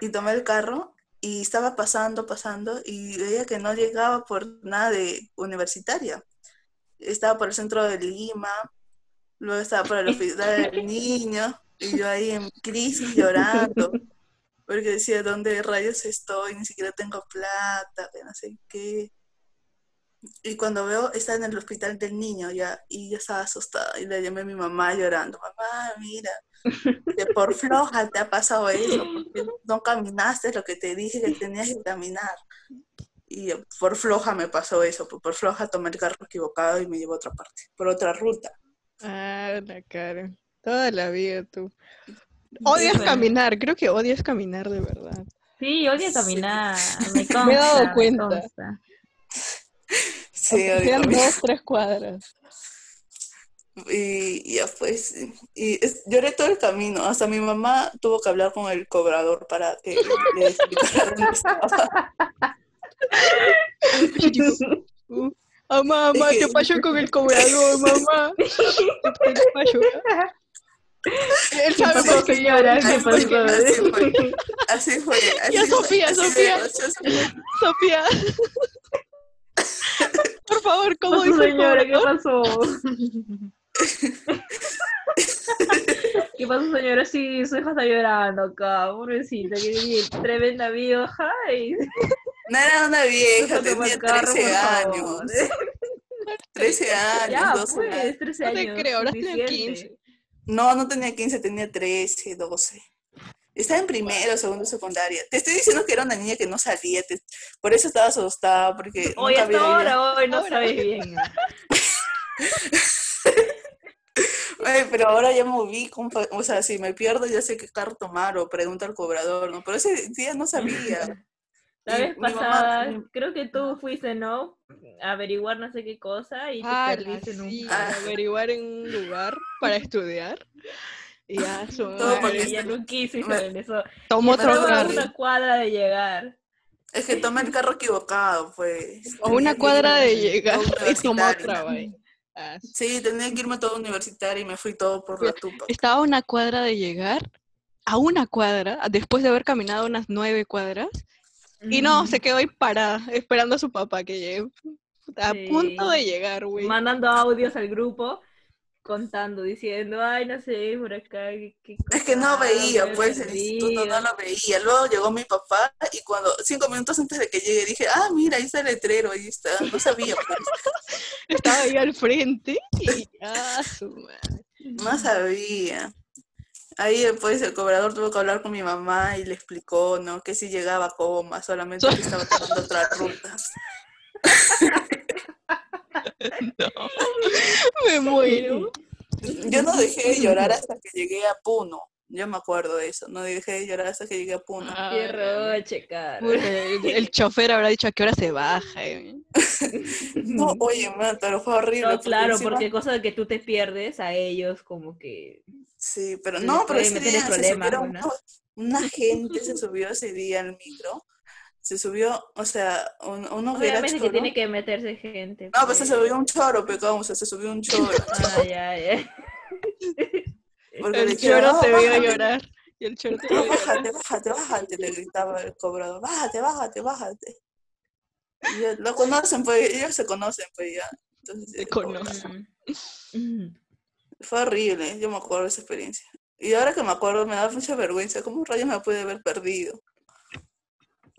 C: Y tomé el carro y estaba pasando, pasando, y veía que no llegaba por nada de universitaria. Estaba por el centro de Lima, luego estaba por el hospital del niño, y yo ahí en crisis llorando, porque decía, ¿dónde rayos estoy? Ni siquiera tengo plata, que no sé qué. Y cuando veo, está en el hospital del niño ya, y yo estaba asustada, y le llamé a mi mamá llorando, mamá, mira, que por floja te ha pasado eso, porque no caminaste lo que te dije que tenías que caminar. Y por floja me pasó eso, por, por floja tomé el carro equivocado y me llevó a otra parte, por otra ruta.
B: Ah, la cara. Toda la vida tú. Odias caminar, creo que odias caminar de verdad.
A: Sí, odio
C: Sí.
A: caminar. Me consta.
B: Me he dado cuenta.
A: consta.
C: Sí,
B: sean dos, tres cuadras.
C: Y ya pues, y es- lloré todo el camino. Hasta mi mamá tuvo que hablar con el cobrador para que le explicara dónde estaba.
B: Ah, mamá,
C: que-
B: ¿qué pasó con el cobrador, mamá? ¿Qué pasó? Él
A: ¿Qué
B: sabe
A: pasó,
B: por qué
A: señora? ¿Qué
C: Así
A: pasó?
C: fue, así fue. Así
B: Ya, Sofía, Sofía. Sofía. Por favor, ¿cómo
A: pasó,
B: dice el
A: señora? ¿Qué pasó? ¿Qué pasó, señora? Sí, su hija está llorando acá, pobrecita, que tremenda vieja. Y
C: No era una vieja, tenía
A: carro,
C: 13
A: por favor.
C: años. 13 años,
A: Ya,
C: 12 años.
A: pues, 13
B: No
A: años.
B: te creo, ahora
A: suficiente.
B: 15.
C: No, no tenía 15, tenía 13, 12. Estaba en primero, segundo, secundaria. Te estoy diciendo que era una niña que no salía, te- por eso estaba asustada, porque
A: Hoy hasta ahora, hoy no
B: Ahora.
A: sabes bien.
C: Ay, pero ahora ya me pa- o sea, si me pierdo ya sé qué carro tomar o pregunto al cobrador, ¿no? Pero ese día no sabía.
A: La vez
C: mi
A: pasada,
C: mi-
A: creo que tú fuiste, ¿no? A averiguar no sé qué cosa y te
B: Ah,
A: perdiste en un
B: sí,
C: Ah.
B: averiguar en un lugar para estudiar. Y ya, su
C: Todo
B: madre.
C: porque
A: ya no quise y.
B: Tomó
A: Y
B: otro
A: estaba a
B: carro.
A: una cuadra de llegar.
C: Es que tomé el carro equivocado, pues.
B: A una cuadra de llegar y tomó otra, güey. Ah,
C: Sí, tenía que irme todo universitario y me fui todo por la tupa.
B: Estaba a una cuadra de llegar, a una cuadra, después de haber caminado unas nueve cuadras, y no, se quedó ahí parada, esperando a su papá que llegue. A
A: Sí.
B: punto de llegar, güey.
A: Mandando audios al grupo, contando, diciendo, ay, no sé, por acá. qué- qué
C: Es que no
A: cosa,
C: veía, pues, el instituto no
A: perdido".
C: lo veía. Luego llegó mi papá y cuando, cinco minutos antes de que llegue, dije, ah, mira, ahí está el letrero, ahí está. No sabía, pues,
B: Estaba ahí al frente y ya, su madre.
C: no sabía. Ahí después el cobrador tuvo que hablar con mi mamá y le explicó, ¿no? Que si llegaba a coma, solamente que estaba tomando otra ruta.
B: No. Me muero.
C: Yo no dejé de llorar hasta que llegué a Puno. Yo me acuerdo de eso. No dejé de llorar hasta que llegué a Puno.
B: Ah,
A: Qué roche, cara.
B: el, el chofer habrá dicho a qué hora se baja. eh.
C: No, oye, man, pero fue horrible.
A: No, claro,
C: encima-
A: porque cosa de que tú te pierdes a ellos como que
C: Sí, pero
A: Sí,
C: no, pero ese día se
A: problemas,
C: subieron
A: ¿no?
C: unos- una gente se subió ese día al micro. Se subió, o sea, un- uno que era
A: Obviamente que tiene que meterse gente.
C: No, pues se
A: pues.
C: subió un choro, pero o sea, se subió un choro.
A: Ah, ya, ya.
C: Porque
B: El choro
C: "No,
B: te vio llorar. Y el choro te
C: bájate, bájate, bájate, le gritaba el cobrador, bájate, bájate, bájate. Y lo conocen, pues, ellos se conocen, pues ya. Entonces,
B: Se conocen.
C: Fue horrible, yo me acuerdo de esa experiencia. Y ahora que me acuerdo, me da mucha vergüenza. ¿Cómo rayos me puede haber perdido?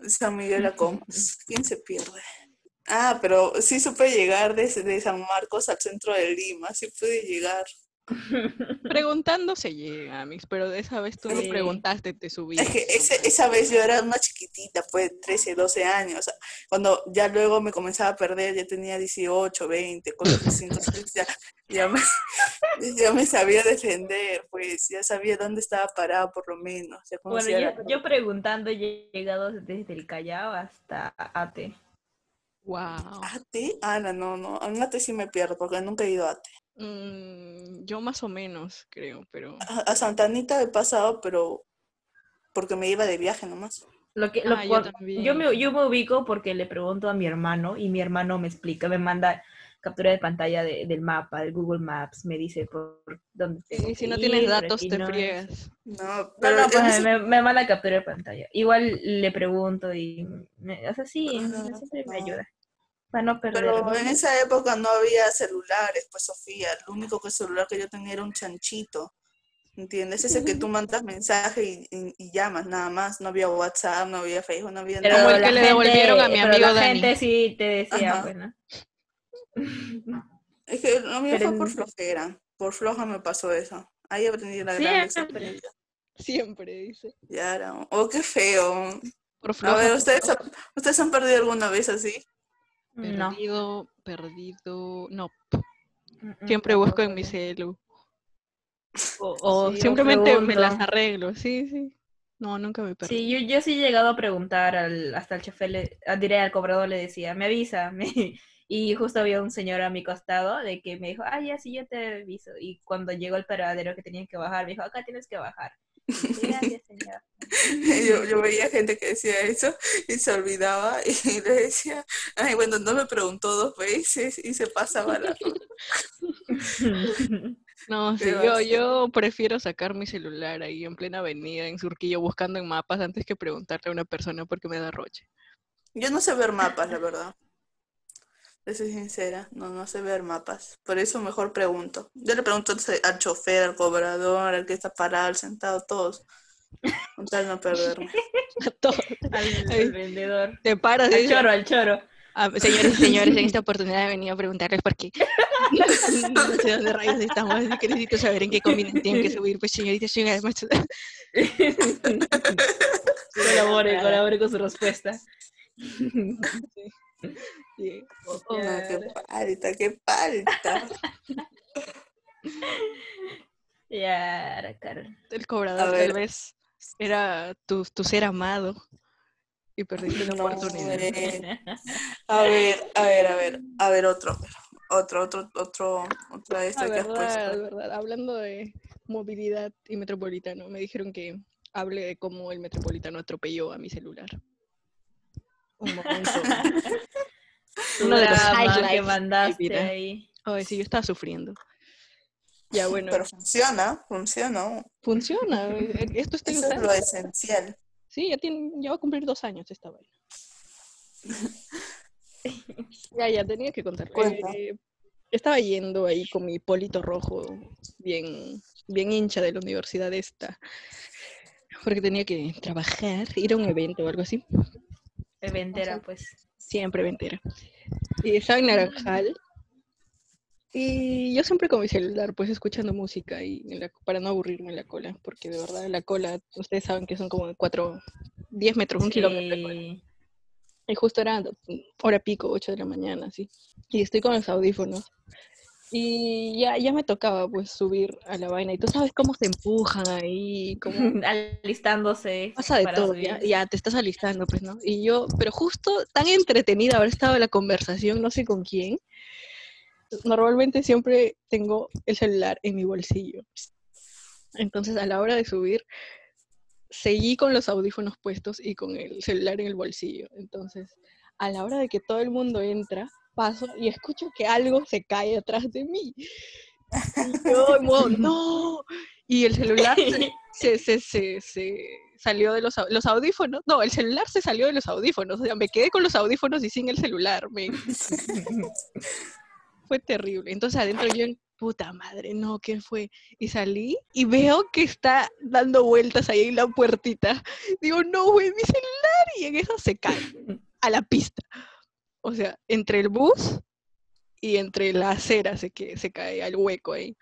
C: San Miguel a Comas. ¿Quién se pierde? Ah, pero sí supe llegar desde de San Marcos al centro de Lima. Sí pude llegar.
B: Preguntando se llega, Amix, pero de esa vez tú no
A: Sí.
B: preguntaste, te subiste.
C: Es que ese- esa vez yo era una chiquitita, pues 13, 12 años. Cuando ya luego me comenzaba a perder, ya tenía 18, 20, cosas así. Entonces ya, ya, me, ya me sabía defender, pues ya sabía dónde estaba parado por lo menos. Ya
A: Bueno, yo,
C: la-
A: yo preguntando he llegado desde el Callao hasta Ate.
B: Wow.
C: ¿Ate? Ah, no, no, no. En Ate sí me pierdo porque nunca he ido a Ate.
B: Mm, yo más o menos, creo, pero...
C: A, a Santa Anita he pasado, pero porque me iba de viaje nomás.
A: Lo que, lo
B: Ah, yo
A: me, yo me ubico porque le pregunto a mi hermano y mi hermano me explica, me manda captura de pantalla de- del mapa, del Google Maps, me dice por dónde tengo
B: Y si no
A: ir,
B: tienes datos, te
A: no.
B: friegas.
C: No, pero
A: no, pues me, me manda captura de pantalla. Igual le pregunto y, me, o sea, sí, siempre me ayuda. No perder.
C: Pero en esa época no había celulares, pues Sofía. Lo único que celular que yo tenía era un chanchito. ¿Entiendes? Ese que tú mandas mensaje y, y- y llamas nada más. No había WhatsApp, no había Facebook, no había
A: Pero
B: Como
C: nada.
B: el que le devolvieron a mi
A: pero
B: amigo
A: la
B: Dani.
A: gente sí te decía,
C: Ajá.
A: pues, ¿no?
C: Es que lo mío
A: Pero
C: fue por flojera. Por floja me pasó eso. Ahí aprendí la gran.
A: Siempre.
B: Siempre, dice.
C: Ya era. Oh, qué feo.
B: Por
C: A
B: floja,
C: ver,
B: por
C: ¿ustedes, han- ¿ustedes han perdido alguna vez así?
A: No.
B: Perdido, perdido... No,
A: Mm, mm,
B: siempre busco en mi
A: no.
B: celu. O, o
A: Sí,
B: simplemente me las arreglo, sí, sí. No, nunca me perdí.
A: Sí, yo, yo sí he llegado a preguntar al, hasta el chofer, le, ah, diré al cobrador, le decía, me avisa. me- y justo había un señor a mi costado de que me dijo, ah, ya, sí, yo te aviso. Y cuando llegó el paradero que tenía que bajar, me dijo, acá tienes que bajar. Gracias, señor.
C: Yo, yo veía gente que decía eso y se olvidaba y le decía, ay, bueno, no me preguntó dos veces y se pasaba la.
B: No, sí, yo, yo prefiero sacar mi celular ahí en plena avenida, en Surquillo, buscando en mapas antes que preguntarle a una persona porque me da roche.
C: Yo no sé ver mapas, la verdad. Ser sincera, no, no sé ver mapas. Por eso mejor pregunto. Yo le pregunto al chofer, al cobrador, al que está parado, al sentado, todos. Con tal no perderme.
B: A todos.
A: al, al vendedor.
B: Te paras
A: Al choro, al choro.
B: "Ah, señores y señores, en esta oportunidad he venido a preguntarles por qué. no sé dónde rayos estamos, así que necesito saber en qué combinación tienen que subir. Pues señorita, señora, maestro.
A: colabore, colabore con su respuesta.
B: Sí.
C: Oh, qué falta, qué falta.
A: Ya, era caro.
B: El cobrador tal vez era tu, tu ser amado y perdiste la
C: No,
B: oportunidad.
C: eh. A ver, a ver, a ver, a ver, otro, otro, otro, otro, otra de estas que has puesto.
B: verdad. Hablando de movilidad y metropolitano, me dijeron que hable de cómo el metropolitano atropelló a mi celular. Un momento. Uno de los
A: que
B: highlights mi
A: mandaste ahí.
B: Ay, sí, yo estaba sufriendo. Ya, bueno,
C: Pero funciona, funciona.
B: funciona. eh, Esto está
C: Eso es lo esencial.
B: Sí, ya, tiene, ya va a cumplir dos años esta vaina. ya, ya, tenía que contar. Eh, estaba yendo ahí con mi polito rojo, bien, bien hincha de la universidad esta, porque tenía que trabajar, ir a un evento o algo así.
A: Eventera, pues.
B: Siempre ventera. Y estaba en Naranjal. Y yo siempre con mi celular, pues escuchando música y en la- para no aburrirme en la cola, porque de verdad en la cola, ustedes saben que son como cuatro, diez metros, un kilómetro. de cola.
A: Sí.
B: Y justo era hora pico, 8 de la mañana, así. Y estoy con los audífonos. Y ya, ya me tocaba pues subir a la vaina. Y tú sabes cómo se empujan ahí, cómo
A: Alistándose.
B: pasa de todo. Ya, ya te estás alistando, pues, ¿no? Y yo, pero justo tan entretenida haber estado la conversación, no sé con quién. Normalmente siempre tengo el celular en mi bolsillo. Entonces, a la hora de subir, seguí con los audífonos puestos y con el celular en el bolsillo. Entonces, a la hora de que todo el mundo entra, paso y escucho que algo se cae atrás de mí. Y yo, modo, no. Y el celular se, se, se, se salió de los, los audífonos. No, el celular se salió de los audífonos. O sea, me quedé con los audífonos y sin el celular. me- Fue terrible. Entonces adentro yo, en, puta madre, no, ¿qué fue? Y salí y veo que está dando vueltas ahí en la puertita. Digo, no, güey, mi celular. Y en eso se cae a la pista. O sea, entre el bus y entre la acera se, que, se cae al hueco ahí.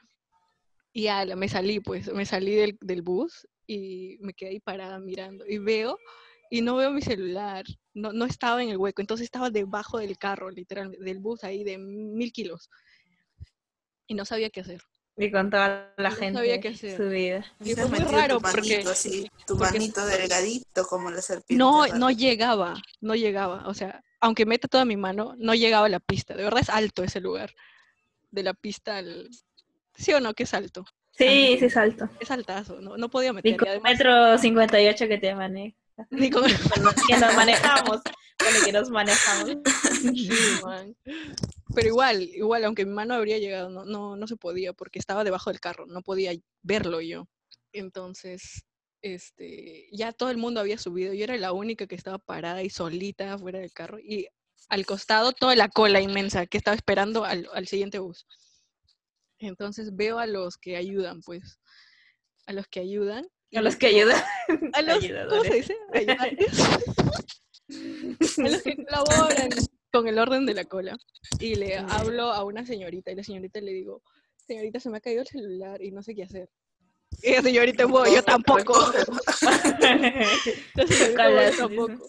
B: Y ala, me salí, pues, me salí del, del bus y me quedé ahí parada mirando. Y veo, y no veo mi celular, no, no estaba en el hueco, entonces estaba debajo del carro, literalmente, del bus ahí de mil kilos. Y no sabía qué hacer.
A: Y con toda la
B: No
A: gente
B: sabía qué hacer.
A: su vida.
B: Y fue muy raro
C: tu
B: porque-
C: manito así, tu
B: porque-
C: manito delgadito como la serpiente.
B: No, no llegaba, no llegaba. O sea, aunque meta toda mi mano, no llegaba a la pista. De verdad es alto ese lugar. De la pista al... ¿Sí o no? Que es alto.
A: Sí, sí salto.
B: Es altazo, no, no podía meter. y
A: con
B: además-
A: metro 58 que te maneja.
B: ni con-
A: Con los que nos manejamos. Con el que nos manejamos.
B: Sí, man. Pero igual, igual, aunque mi mano habría llegado, no, no, no se podía porque estaba debajo del carro, no podía verlo yo. Entonces, este, ya todo el mundo había subido, yo era la única que estaba parada y solita fuera del carro y al costado toda la cola inmensa que estaba esperando al, al siguiente bus. Entonces veo a los que ayudan, pues, a los que ayudan.
A: A los que ayudan.
B: a los, ¿cómo se
A: ayudadores.
B: dice? Ayudantes. a los que colaboran con el orden de la cola. Y le hablo a una señorita y la señorita le digo, señorita, se me ha caído el celular y no sé qué hacer. Y la señorita, bueno, yo tampoco. "Bueno,
A: las-
B: tampoco.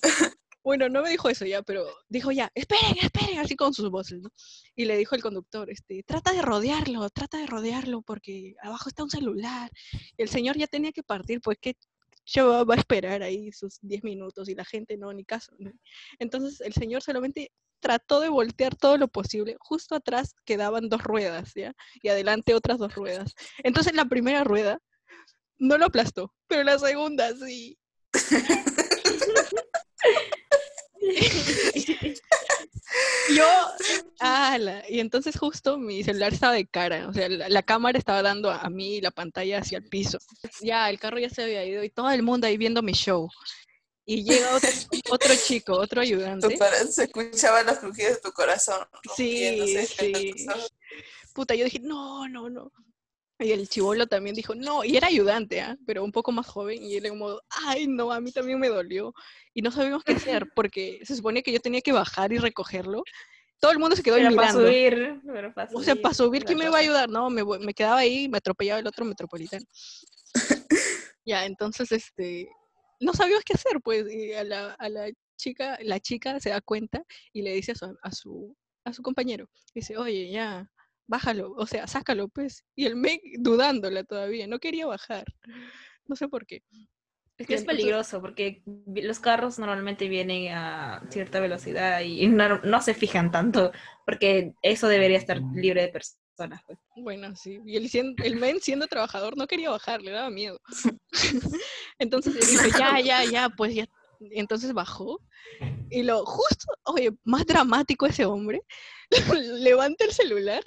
B: Bueno, no me dijo eso ya, pero dijo ya, esperen, esperen, así con sus voces, ¿no? Y le dijo el conductor, este, trata de rodearlo, trata de rodearlo porque abajo está un celular. Y el señor ya tenía que partir, pues que yo va a esperar ahí sus 10 minutos y la gente no, ni caso. ¿no? Entonces el señor solamente trató de voltear todo lo posible. Justo atrás quedaban dos ruedas, ¿ya? Y adelante otras dos ruedas. Entonces la primera rueda no lo aplastó, pero la segunda sí. Yo, ala, y entonces justo mi celular estaba de cara, o sea, la, la cámara estaba dando a, a mí y la pantalla hacia el piso. Ya, el carro ya se había ido y todo el mundo ahí viendo mi show. Y llega otro, otro chico, otro ayudante.
C: se escuchaban los crujidos de tu corazón.
B: Sí, sí. Puta, yo dije, no, no, no. Y el chivolo también dijo, no, y era ayudante, ¿ah? pero un poco más joven, y él modo, ay, no, a mí también me dolió. Y no sabíamos qué hacer, porque se supone que yo tenía que bajar y recogerlo. Todo el mundo se quedó ahí
A: Pero para
B: mirando.
A: subir. Pero para
B: O sea, para subir, ¿quién me iba a ayudar? No, me, me quedaba ahí, me atropellaba el otro metropolitano. ya, entonces, este, no sabíamos qué hacer, pues, y a la, a la chica, la chica se da cuenta y le dice a su, a su, a su compañero, dice, oye, ya, bájalo, o sea, sácalo, pues. Y el men dudándola todavía, no quería bajar. No sé por qué.
A: Es que es peligroso porque los carros normalmente vienen a cierta velocidad y no, no se fijan tanto porque eso debería estar libre de personas. pues.
B: Bueno, sí. Y el, el men siendo trabajador no quería bajar, le daba miedo. Entonces él dijo, ya, ya, ya, pues ya. Entonces bajó. Y lo justo, oye, más dramático ese hombre, levanta el celular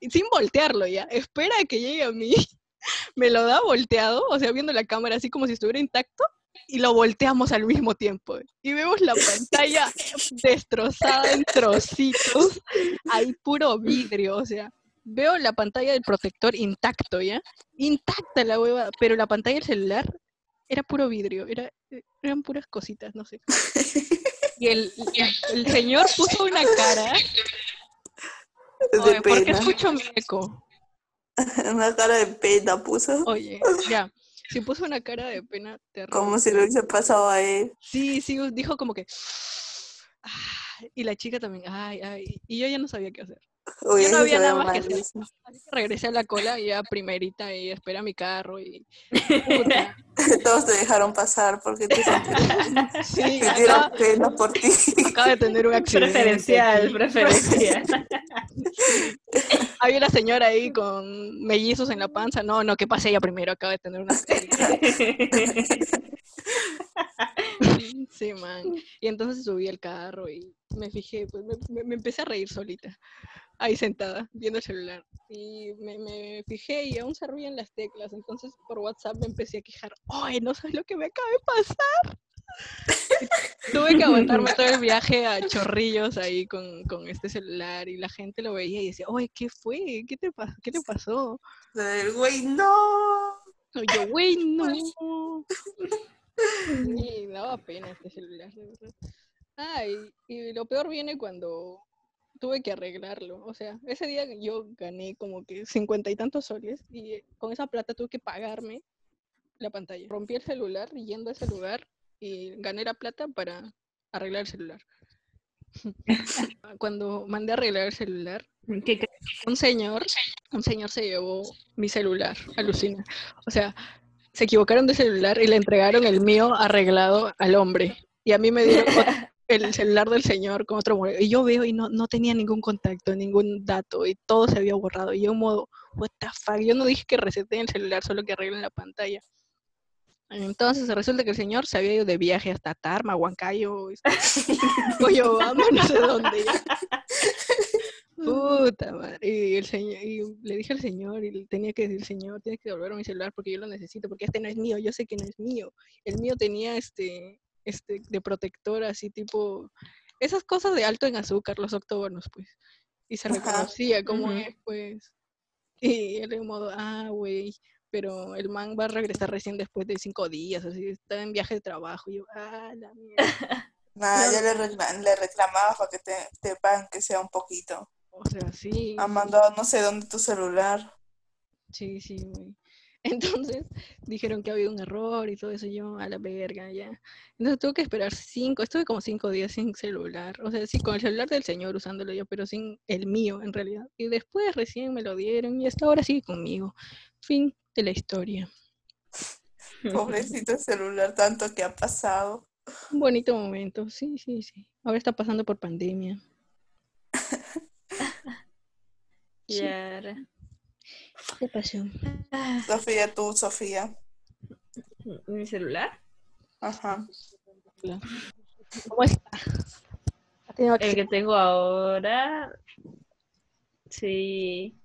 B: y sin voltearlo ya, espera a que llegue a mí, me lo da volteado, o sea, viendo la cámara así como si estuviera intacto, y lo volteamos al mismo tiempo. Y vemos la pantalla destrozada en trocitos, hay puro vidrio, o sea, veo la pantalla del protector intacto, ¿ya? Intacta la hueva, pero la pantalla del celular era puro vidrio, era, eran puras cositas, no sé. Y el, el señor puso una cara. Oye, ¿por qué escucho mi eco?
C: Una cara de pena puso.
B: Oye, ya. Si puso una cara de pena terrible.
C: Como si lo hubiese pasado a él.
B: Sí, sí, dijo como que. "Ah", y la chica también, ay, ay. Y yo ya no sabía qué hacer.
C: Uy,
B: Yo no había nada más que hacer. Así que regresé a la cola y ya primerita y espera mi carro y puta.
C: Todos te dejaron pasar porque te
B: Sí,
C: sintieron
B: acaba,
C: pena por ti.
B: acaba de tener un accidente.
A: Preferencial, preferencial.
B: Había una señora ahí con mellizos en la panza. No, no, que pase ella primero, acaba de tener un accidente. Sí, man. Y entonces subí al carro y me fijé, pues me, me- empecé a reír solita, ahí sentada, viendo el celular. Y me, me fijé y aún se ruían las teclas. Entonces por WhatsApp me empecé a quejar. ¡Ay, no sabes lo que me acaba de pasar! Y Tuve que aguantarme todo el viaje a chorrillos ahí con, con este celular y la gente lo veía y decía, ¡ay, qué fue! ¿Qué te, pa- ¿Qué te pasó?
C: El güey, no.
B: Y yo, güey, no. Sí, daba pena este celular, de verdad. Ah, y, y lo peor viene cuando tuve que arreglarlo. O sea, ese día yo gané como que cincuenta y tantos soles y eh, con esa plata tuve que pagarme la pantalla. Rompí el celular yendo a ese lugar y gané la plata para arreglar el celular. Cuando mandé a arreglar el celular, un señor, un señor se llevó mi celular, alucina. O sea, se equivocaron de celular y le entregaron el mío arreglado al hombre. Y a mí me dieron el celular del señor con otro modelo. Y yo veo y no, no tenía ningún contacto, ningún dato, y todo se había borrado. Y yo en modo, what the fuck, yo no dije que reseten el celular, solo que arreglen la pantalla. Entonces resulta que el señor se había ido de viaje hasta Tarma, Huancayo, este, Coyobamba, no sé dónde. Puta madre. Y, el señor, y le dije al señor, y tenía que decir, señor, tienes que devolver mi celular porque yo lo necesito, porque este no es mío, yo sé que no es mío. El mío tenía este, este, de protector, así tipo, esas cosas de alto en azúcar, los octógonos, pues. Y se reconocía cómo
A: Ujú.
B: es, pues. Y él en modo, ah, güey, pero el man va a regresar recién después de cinco días, así, está en viaje de trabajo. Y yo, ah, la mierda.
C: Nada,
A: No.
C: ya le, le reclamaba para que te, te paguen que sea un poquito.
B: O sea, sí.
C: Han mandado no sé dónde tu celular.
B: Sí, sí, güey. Entonces dijeron que había un error y todo eso, yo a la verga ya. Entonces tuve que esperar cinco, estuve como cinco días sin celular. O sea, sí, con el celular del señor usándolo yo, pero sin el mío en realidad. Y después recién me lo dieron y hasta ahora sigue conmigo. Fin de la historia.
C: Pobrecito el celular, tanto que ha pasado.
B: Un bonito momento, sí, sí, sí. Ahora está pasando por pandemia. Sí.
A: Yara.
B: ¿Qué pasó?
A: Ah,
C: Sofía, tú, Sofía.
A: ¿Mi celular?
C: Ajá.
B: ¿Cómo está? ¿Ha tenido
A: El que tengo ahora. Sí.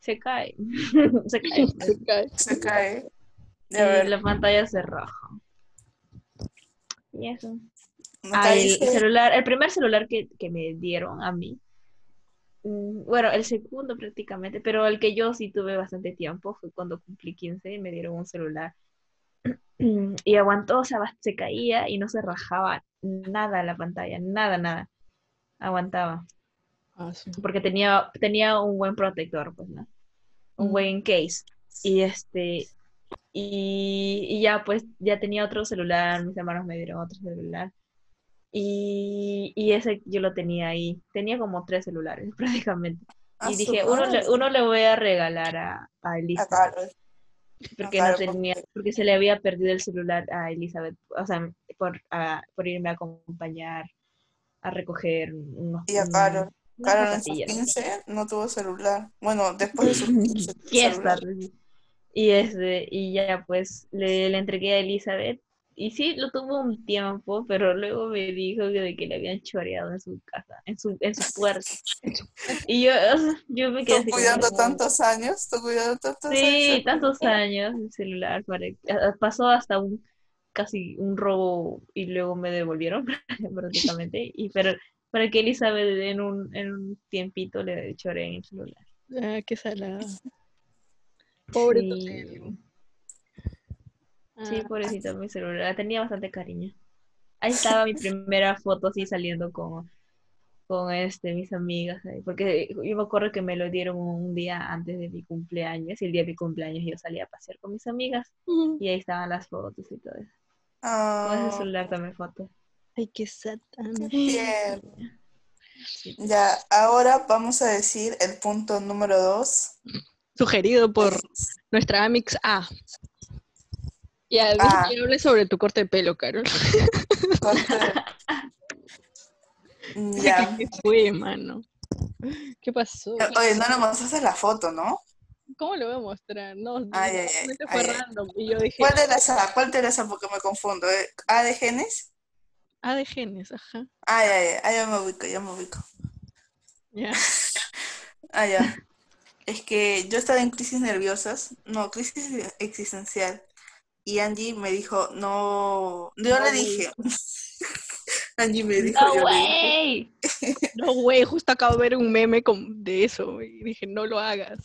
A: Se cae. se cae.
C: Se cae.
A: Y
C: A ver,
A: la pantalla se raja. Y eso.
C: ¿no
A: Ah, el celular, el primer celular que, que me dieron a mí. Mm, Bueno, el segundo prácticamente, pero el que yo sí tuve bastante tiempo fue cuando cumplí 15 y me dieron un celular. Y aguantó, o sea, bast- se caía y no se rajaba nada la pantalla, nada, nada. Aguantaba,
B: Ah, sí.
A: porque tenía, tenía un buen protector, pues, ¿no? Un
B: Mm.
A: buen case. Y este, y, y ya pues, ya tenía otro celular, mis hermanos me dieron otro celular. Y, y ese yo lo tenía ahí. Tenía como tres celulares prácticamente.
C: Ah,
A: Y dije, uno le, uno le voy a regalar a, a Elizabeth,
C: A
A: porque
C: a
A: no tenía,
C: porque-
A: se le había perdido el celular a Elizabeth, o sea, por, por irme a acompañar a recoger unos,
C: Y a Carol. Carol en sus
A: zapatillas.
C: 15 no tuvo celular. Bueno, después de sus 15 tuvo
A: Fiesta.
C: celular.
A: Y este, y ya pues le, le entregué a Elizabeth. Y sí, lo tuvo un tiempo, pero luego me dijo que, de que le habían choreado en su casa, en su, en su puerta. Y yo, yo me quedé
C: Tú
A: como,
C: cuidando tantos años, tú cuidando tantos
A: Sí,
C: años.
A: tantos años el celular. para- Pasó hasta un casi un robo y luego me devolvieron prácticamente. Y pero para que Elizabeth en un, en un tiempito le choreen el celular.
B: Ah, qué salada. Pobre
A: Sí. Sí,
B: Ah,
A: pobrecita mi celular, tenía bastante cariño. Ahí estaba mi primera foto así saliendo con, con este, mis amigas, porque yo me acuerdo que me lo dieron un día antes de mi cumpleaños, y el día de mi cumpleaños yo salía a pasear con mis amigas, y ahí estaban las fotos y todo eso. Con
C: Ah,
A: ese celular también fotos.
B: Ay, qué sad. ah,
C: tierno. Ya, ahora vamos a decir el punto número dos.
B: Sugerido por nuestra Amix A. Ya, deja
C: Ah.
B: que hable sobre tu corte de pelo, Carol.
C: Ya.
B: ¿Qué fue, mano? ¿Qué pasó?
C: Oye, no le mostraste la foto, ¿no?
B: ¿Cómo lo voy a mostrar? No,
C: Ay, ay, ay,
B: fue
C: ay, ay.
B: random. Y yo dije,
C: ¿Cuál de las A? ¿Cuál de las A? Porque me confundo. ¿eh? ¿A de genes?
B: ah, de genes, ajá.
C: Ah, ya, ya, ah, ya me ubico, ya me ubico.
B: Ya.
C: Ah, ya. Es que yo estaba en crisis nerviosas, no, crisis existencial. Y Angie me dijo, no, yo le dije. Angie me dijo,
A: ¡No,
C: yo le dije.
A: güey!
B: No, güey, justo acabo de ver un meme con, de eso. Y dije, no lo hagas.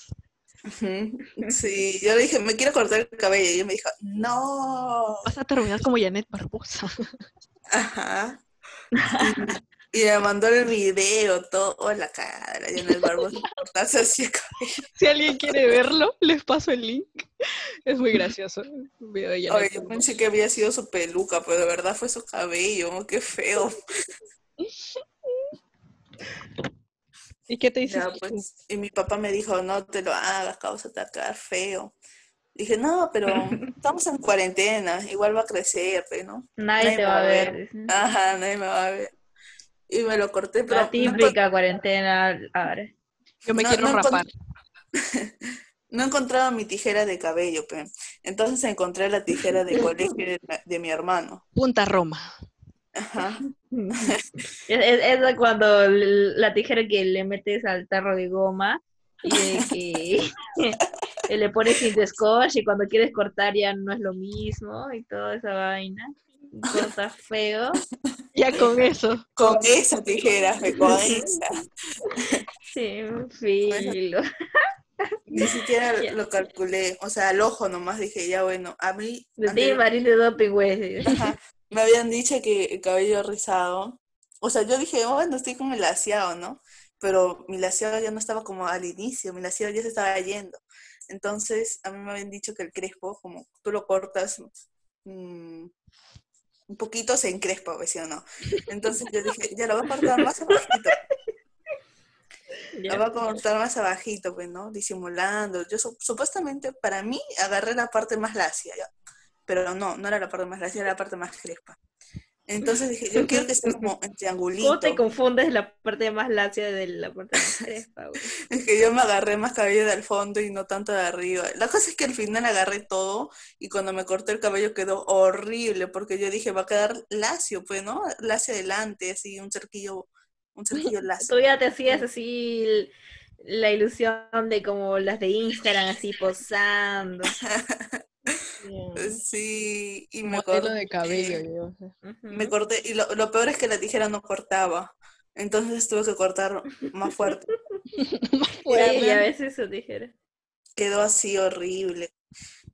C: Sí, yo le dije, me quiero cortar el cabello. Y ella me dijo, no.
B: Vas a terminar como Janet Barbosa.
C: Ajá. Y me mandó el video, todo, oh, la cara, la llena el barbo, cortarse así el cabello.
B: Si alguien quiere verlo, les paso el link. Es muy gracioso. video
C: Oye, yo
B: Barbosa.
C: pensé que había sido su peluca, pero de verdad fue su cabello, oh, qué feo.
B: ¿Y qué te dices?
C: Ya, pues, y mi papá me dijo, no te lo hagas, causa, te va a quedar feo. Dije, no, pero estamos en cuarentena, igual va a crecer, ¿no?
A: Nadie te va a ver.
C: Ajá, nadie me va a ver. Y me lo corté, pero
A: La
C: no,
A: típica cuarentena ahora.
B: Yo me
C: no,
B: quiero
C: no
B: rapar.
C: no encontraba mi tijera de cabello, pe. Entonces encontré la tijera de colegio de, de mi hermano.
B: Punta Roma.
C: Ajá.
A: Es, es- cuando la tijera que le metes al tarro de goma y de que le pones cinta scotch y cuando quieres cortar ya no es lo mismo y toda esa vaina. Corta feo.
B: Ya con eso.
C: Con esa tijera, con esa.
A: Sí, filo.
C: Ni siquiera
A: Ya.
C: lo calculé. O sea, al ojo nomás dije, ya bueno, a mí
A: De ti, Marín de doping, güey.
C: Me habían dicho que el cabello rizado. O sea, yo dije, bueno, estoy con el laseado, ¿no? Pero mi laseado ya no estaba como al inicio, mi laseado ya se estaba yendo. Entonces, a mí me habían dicho que el crespo, como tú lo cortas mm, un poquito, se encrespa, pues, ¿sí o no? Entonces yo dije, ya lo voy a cortar más abajito.
A: Ya.
C: Lo voy a cortar más abajito, pues, ¿no? Disimulando. Yo su- supuestamente, para mí, agarré la parte más lacia, ¿ya? Pero no, no era la parte más lacia, era la parte más crespa. Entonces dije, yo quiero que sea como en triangulito.
A: ¿Cómo te confundes la parte más lacia de la parte más crespa?
C: Es que yo me agarré más cabello del fondo y no tanto de arriba. La cosa es que al final agarré todo y cuando me corté el cabello quedó horrible porque yo dije, va a quedar lacio, pues, ¿no? Lacio adelante, así, un cerquillo, un cerquillo lacio.
A: Tú ya te hacías así la ilusión de como las de Instagram, así posando.
C: Sí, y me
B: Modelo
C: corté.
B: de cabello. yo.
C: Me corté, y lo, lo peor es que la tijera no cortaba. Entonces tuve que cortar más fuerte.
A: Sí, y a veces eso dijera.
C: Quedó así horrible.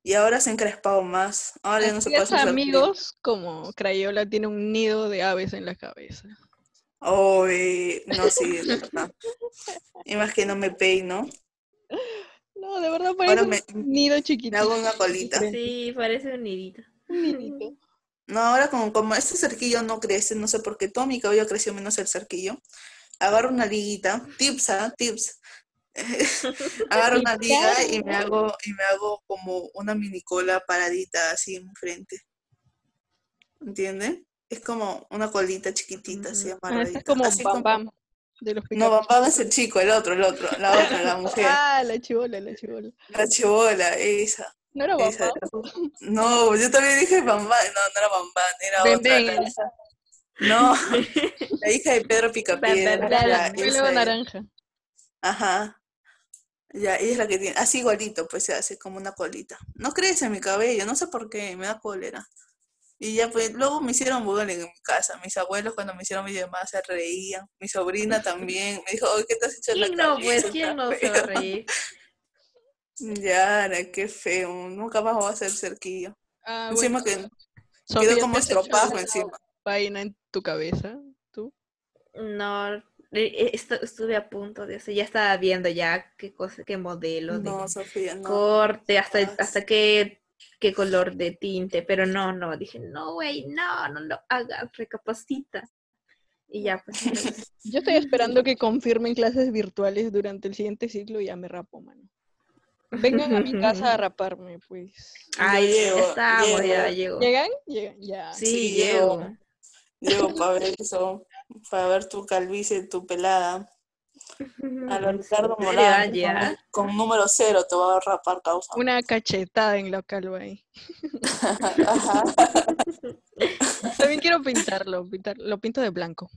C: Y ahora se ha encrespado más. Ahora ya no se puede hacer
B: es, amigos, como Crayola tiene un nido de aves en la cabeza.
C: Ay, no, sí, de verdad. Y más que no me peino.
B: No, de verdad parece
C: me,
B: un nido
C: me
B: chiquitito.
C: hago una colita.
A: Sí, parece un nidito.
B: Un nidito.
C: No, ahora como, como este cerquillo no crece, no sé por qué todo mi cabello creció menos el cerquillo. Agarro una liguita, tips, ¿ah? Tips. Agarro una liga y me hago, y me hago como una mini cola paradita así en frente. ¿Entienden? Es como una colita chiquitita, así
A: Ujú.
B: Ah,
C: amarradita.
B: es como
C: Así
B: Bam Bam de los
C: No. Bam Bam es el chico, el otro, el otro, la otra, la mujer.
B: Ah, la chivola, la chivola.
C: La chibola, esa.
B: ¿No era Bam
C: esa.
B: Bam?
C: No, yo también dije Bam Bam. No, no era Bam Bam, era
B: Ven,
C: otra. No, la hija de Pedro Picapiedra.
B: La,
C: la-
B: naranja.
C: Ajá. Ya, ella es la que tiene, así igualito, pues se hace como una colita. No crece mi cabello, no sé por qué, me da cólera. Y ya pues, luego me hicieron bullying en mi casa. Mis abuelos cuando me hicieron mi llamada se reían. Mi sobrina también me dijo, "Oye, ¿qué te has hecho en la
A: ¿Quién no? Pues? ¿quién no se va a
C: feo".
A: reír?
C: Yara, qué feo. Nunca más voy a hacer cerquillo.
B: Ah,
C: Encima
B: bueno.
C: que
B: Sofía,
C: quedó como
B: ¿te has hecho
C: estropajo encima.
B: vaina en tu cabeza? ¿Tú?
A: No, eh, estu- estuve a punto de eso. Ya estaba viendo ya qué cosa, qué modelo de
C: No, Sofía, no.
A: corte, hasta, hasta qué, qué color de tinte, pero no, no, dije, no, güey, no, no lo hagas, recapacita. Y ya, pues.
B: Yo estoy esperando que confirmen clases virtuales durante el siguiente ciclo y ya me rapo, mano. Vengan a mi casa a raparme, pues.
A: Ya estamos,
C: llego.
A: ya llego.
B: ¿Llegan? Llegan, ya.
A: Sí,
C: Sí,
A: llego.
C: llego. Para ver eso, para ver tu calvicie, tu pelada. A lo Ricardo? Morán, con, con número cero te va a rapar causa.
B: Una cachetada en ahí.
C: Ajá.
B: También quiero pintarlo, pintar, lo pinto de blanco.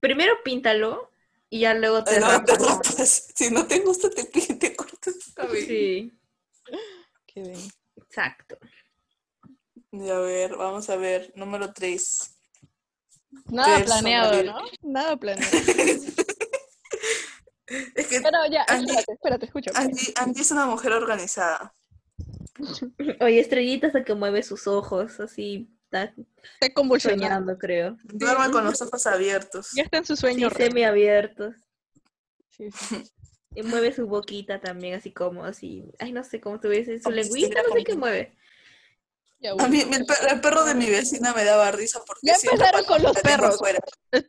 A: Primero píntalo y ya luego te
C: No, te
A: rapas.
C: rapas. Si no te gusta, te, cortas tu cabello.
A: Sí,
B: Qué bien.
A: exacto.
C: Y a ver, vamos a ver. Número 3.
B: Nada planeado, ¿no? Nada planeado.
C: Es que
B: Pero ya,
C: Angie-
B: espérate, espérate, escucha.
C: Angie, Angie es una mujer organizada.
A: Oye, estrellita hasta que mueve sus ojos, así está
B: Está convulsionando.
A: creo.
C: Duerme con los ojos abiertos.
B: Ya está en su
A: Sí,
B: sueño. real.
A: semiabiertos.
B: Sí, sí.
A: Y mueve su boquita también, así como así. Ay, no sé cómo tuviese su
C: Como
A: lengüita, no sé qué mueve.
C: A mí el, per- el perro de mi vecina me daba risa porque
B: Ya
C: siempre
B: empezaron con los perros.
C: Es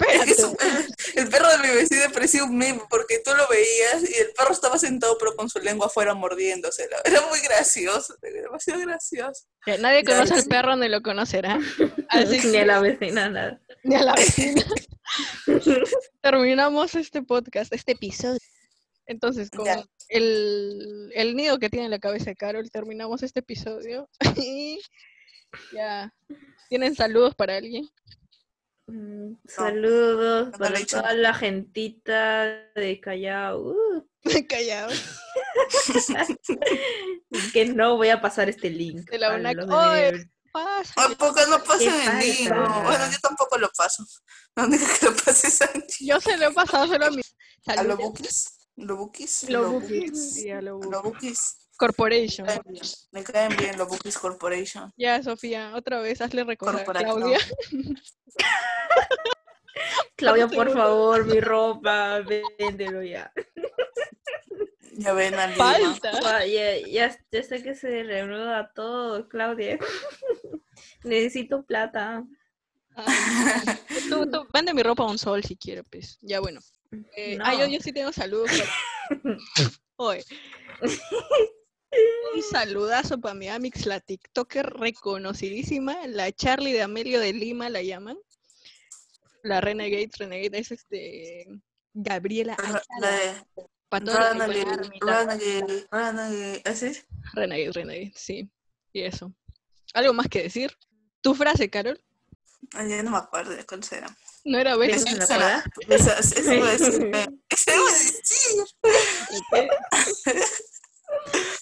C: el perro de mi vecina parecía un meme porque tú lo veías y el perro estaba sentado pero con su lengua afuera mordiéndosela. Era muy gracioso, demasiado gracioso.
B: Nadie conoce al perro ni lo conocerá. Así
A: Ni
B: que
A: a la vecina, nada.
B: ni a la vecina. Terminamos este podcast, este episodio. Entonces, con
C: Ya.
B: el, el nido que tiene en la cabeza de Carol, terminamos este episodio. Y ya. ¿Tienen saludos para alguien?
A: Mm, Saludos
C: no
A: para toda la gentita de Callao. Uh,
B: Callado.
A: que no voy a pasar este link.
B: De la
A: a de
B: Pasa.
C: Tampoco no el link.
A: falta.
C: Bueno, yo tampoco lo paso. Única que lo pase es Angie.
B: Yo se lo he pasado solo a mi.
C: ¿A los
B: Saludos.
C: ¿Los bookies?
B: Lo
C: Los
B: Bookies.
C: bookies. Los.
B: Corporation.
C: Me caen bien. Me caen bien los bookies corporation.
B: Ya, Sofía, otra vez hazle recordar a. Claudia.
A: Claudia, por favor, mi ropa, véndelo ya.
C: Ya ven a Lima.
B: Falta.
A: Ah, Ya, ya, ya sé que se reanuda todo, Claudia. Necesito plata.
B: Ay, tú, tú, vende mi ropa a un sol si quiere, pues. Ya, bueno. Eh, Ah, yo, yo sí tengo saludos. Oye. Un saludazo para mi Amix, la TikToker reconocidísima, la Charlie de Amelio de Lima la llaman. La Renegade, Renegade es este Gabriela
C: La
B: Ayala.
C: Renegade. Renegade, Renegade. ¿Ese es?
B: Renegade, Renegade, sí. Y eso. ¿Algo más que decir? ¿Tu frase, Carol?
C: Ay, ya no me acuerdo de cuál será.
B: ¿No era
A: ¿Besos
B: besos?
A: en la cola?
C: esa- Eso iba a decir. Eso iba a decir.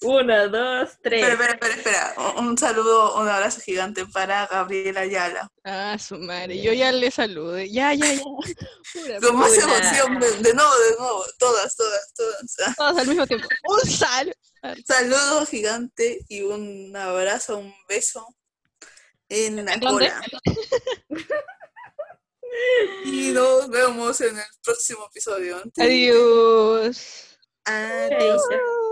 A: Una, dos, tres.
C: Espera, espera, espera, espera. Un, un saludo, un abrazo gigante para Gabriela Ayala.
B: Ah, su madre. Yo ya le saludé. Ya, ya, ya. Pura
C: Con más
A: Una.
C: emoción, de, de nuevo, de nuevo. Todas, todas, todas.
B: Todos al mismo tiempo. Un sal.
C: Saludo gigante y un abrazo, un beso en la
B: ¿En
C: cola. Y nos vemos en el próximo episodio.
B: Adiós.
C: Adiós.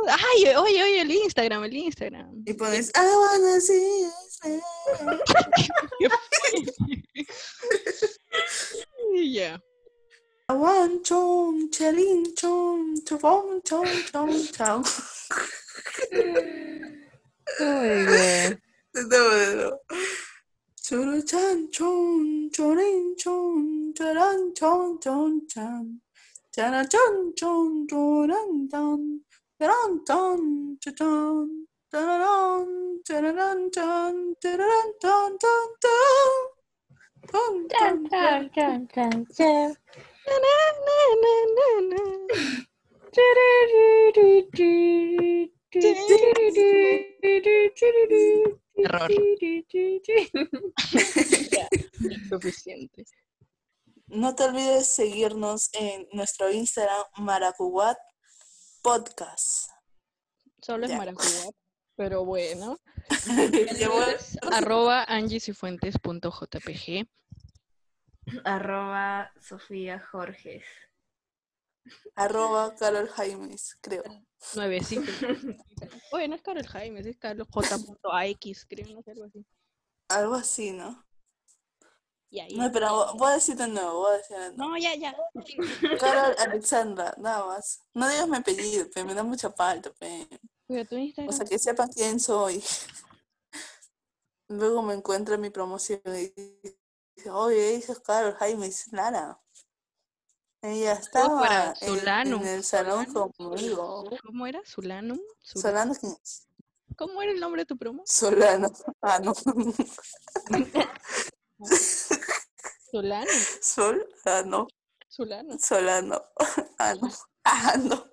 B: Ay, oye, oye, el Instagram, el Instagram.
C: Y pones, I wanna see
B: ya.
C: I want chon, chalin, chon, chon, chon, chon, chon. De nuevo, de nuevo. Churuchan chon chorin chon charan chon chon chan charan chon chon choran tan charan tan chachan charan charan chan charan tan tan tan tan tan tan tan tan
B: na na na na na na Error. Ya, suficiente.
C: No te olvides seguirnos en nuestro Instagram, Maracuat Podcast.
B: Solo es
C: Ya.
B: maracuyá, pero bueno. Arroba angiesifuentes.jpg.
A: Arroba Sofía Jorges.
C: Arroba Carol Jaimes, creo.
B: Nuevecito. Oye, no es Carol Jaime, es Carlos J.AX, creo, no sé, algo así.
C: Algo así, ¿no?
B: Ya, ya.
C: No, pero voy a decir de nuevo, voy a decir de nuevo.
B: No, ya, ya.
C: Carol Alexandra, nada más. No digas mi apellido, pe, me da mucha falta, pe.
B: Pero
C: O sea, que sepan quién soy. Luego me encuentra mi promoción y dice, oye, es Carol Jaime, dice, Lara. Ella estaba en,
B: Solano.
C: en el salón
B: Solano.
C: conmigo.
B: ¿Cómo era? ¿Sulanum? Sul-
C: Solano, ¿quién es?
B: ¿Cómo era el nombre de tu promo?
C: Solano. Ah, no.
B: Solano.
C: Sol, ah, no.
B: Solano.
C: Solano. Ah, no. Ah, no.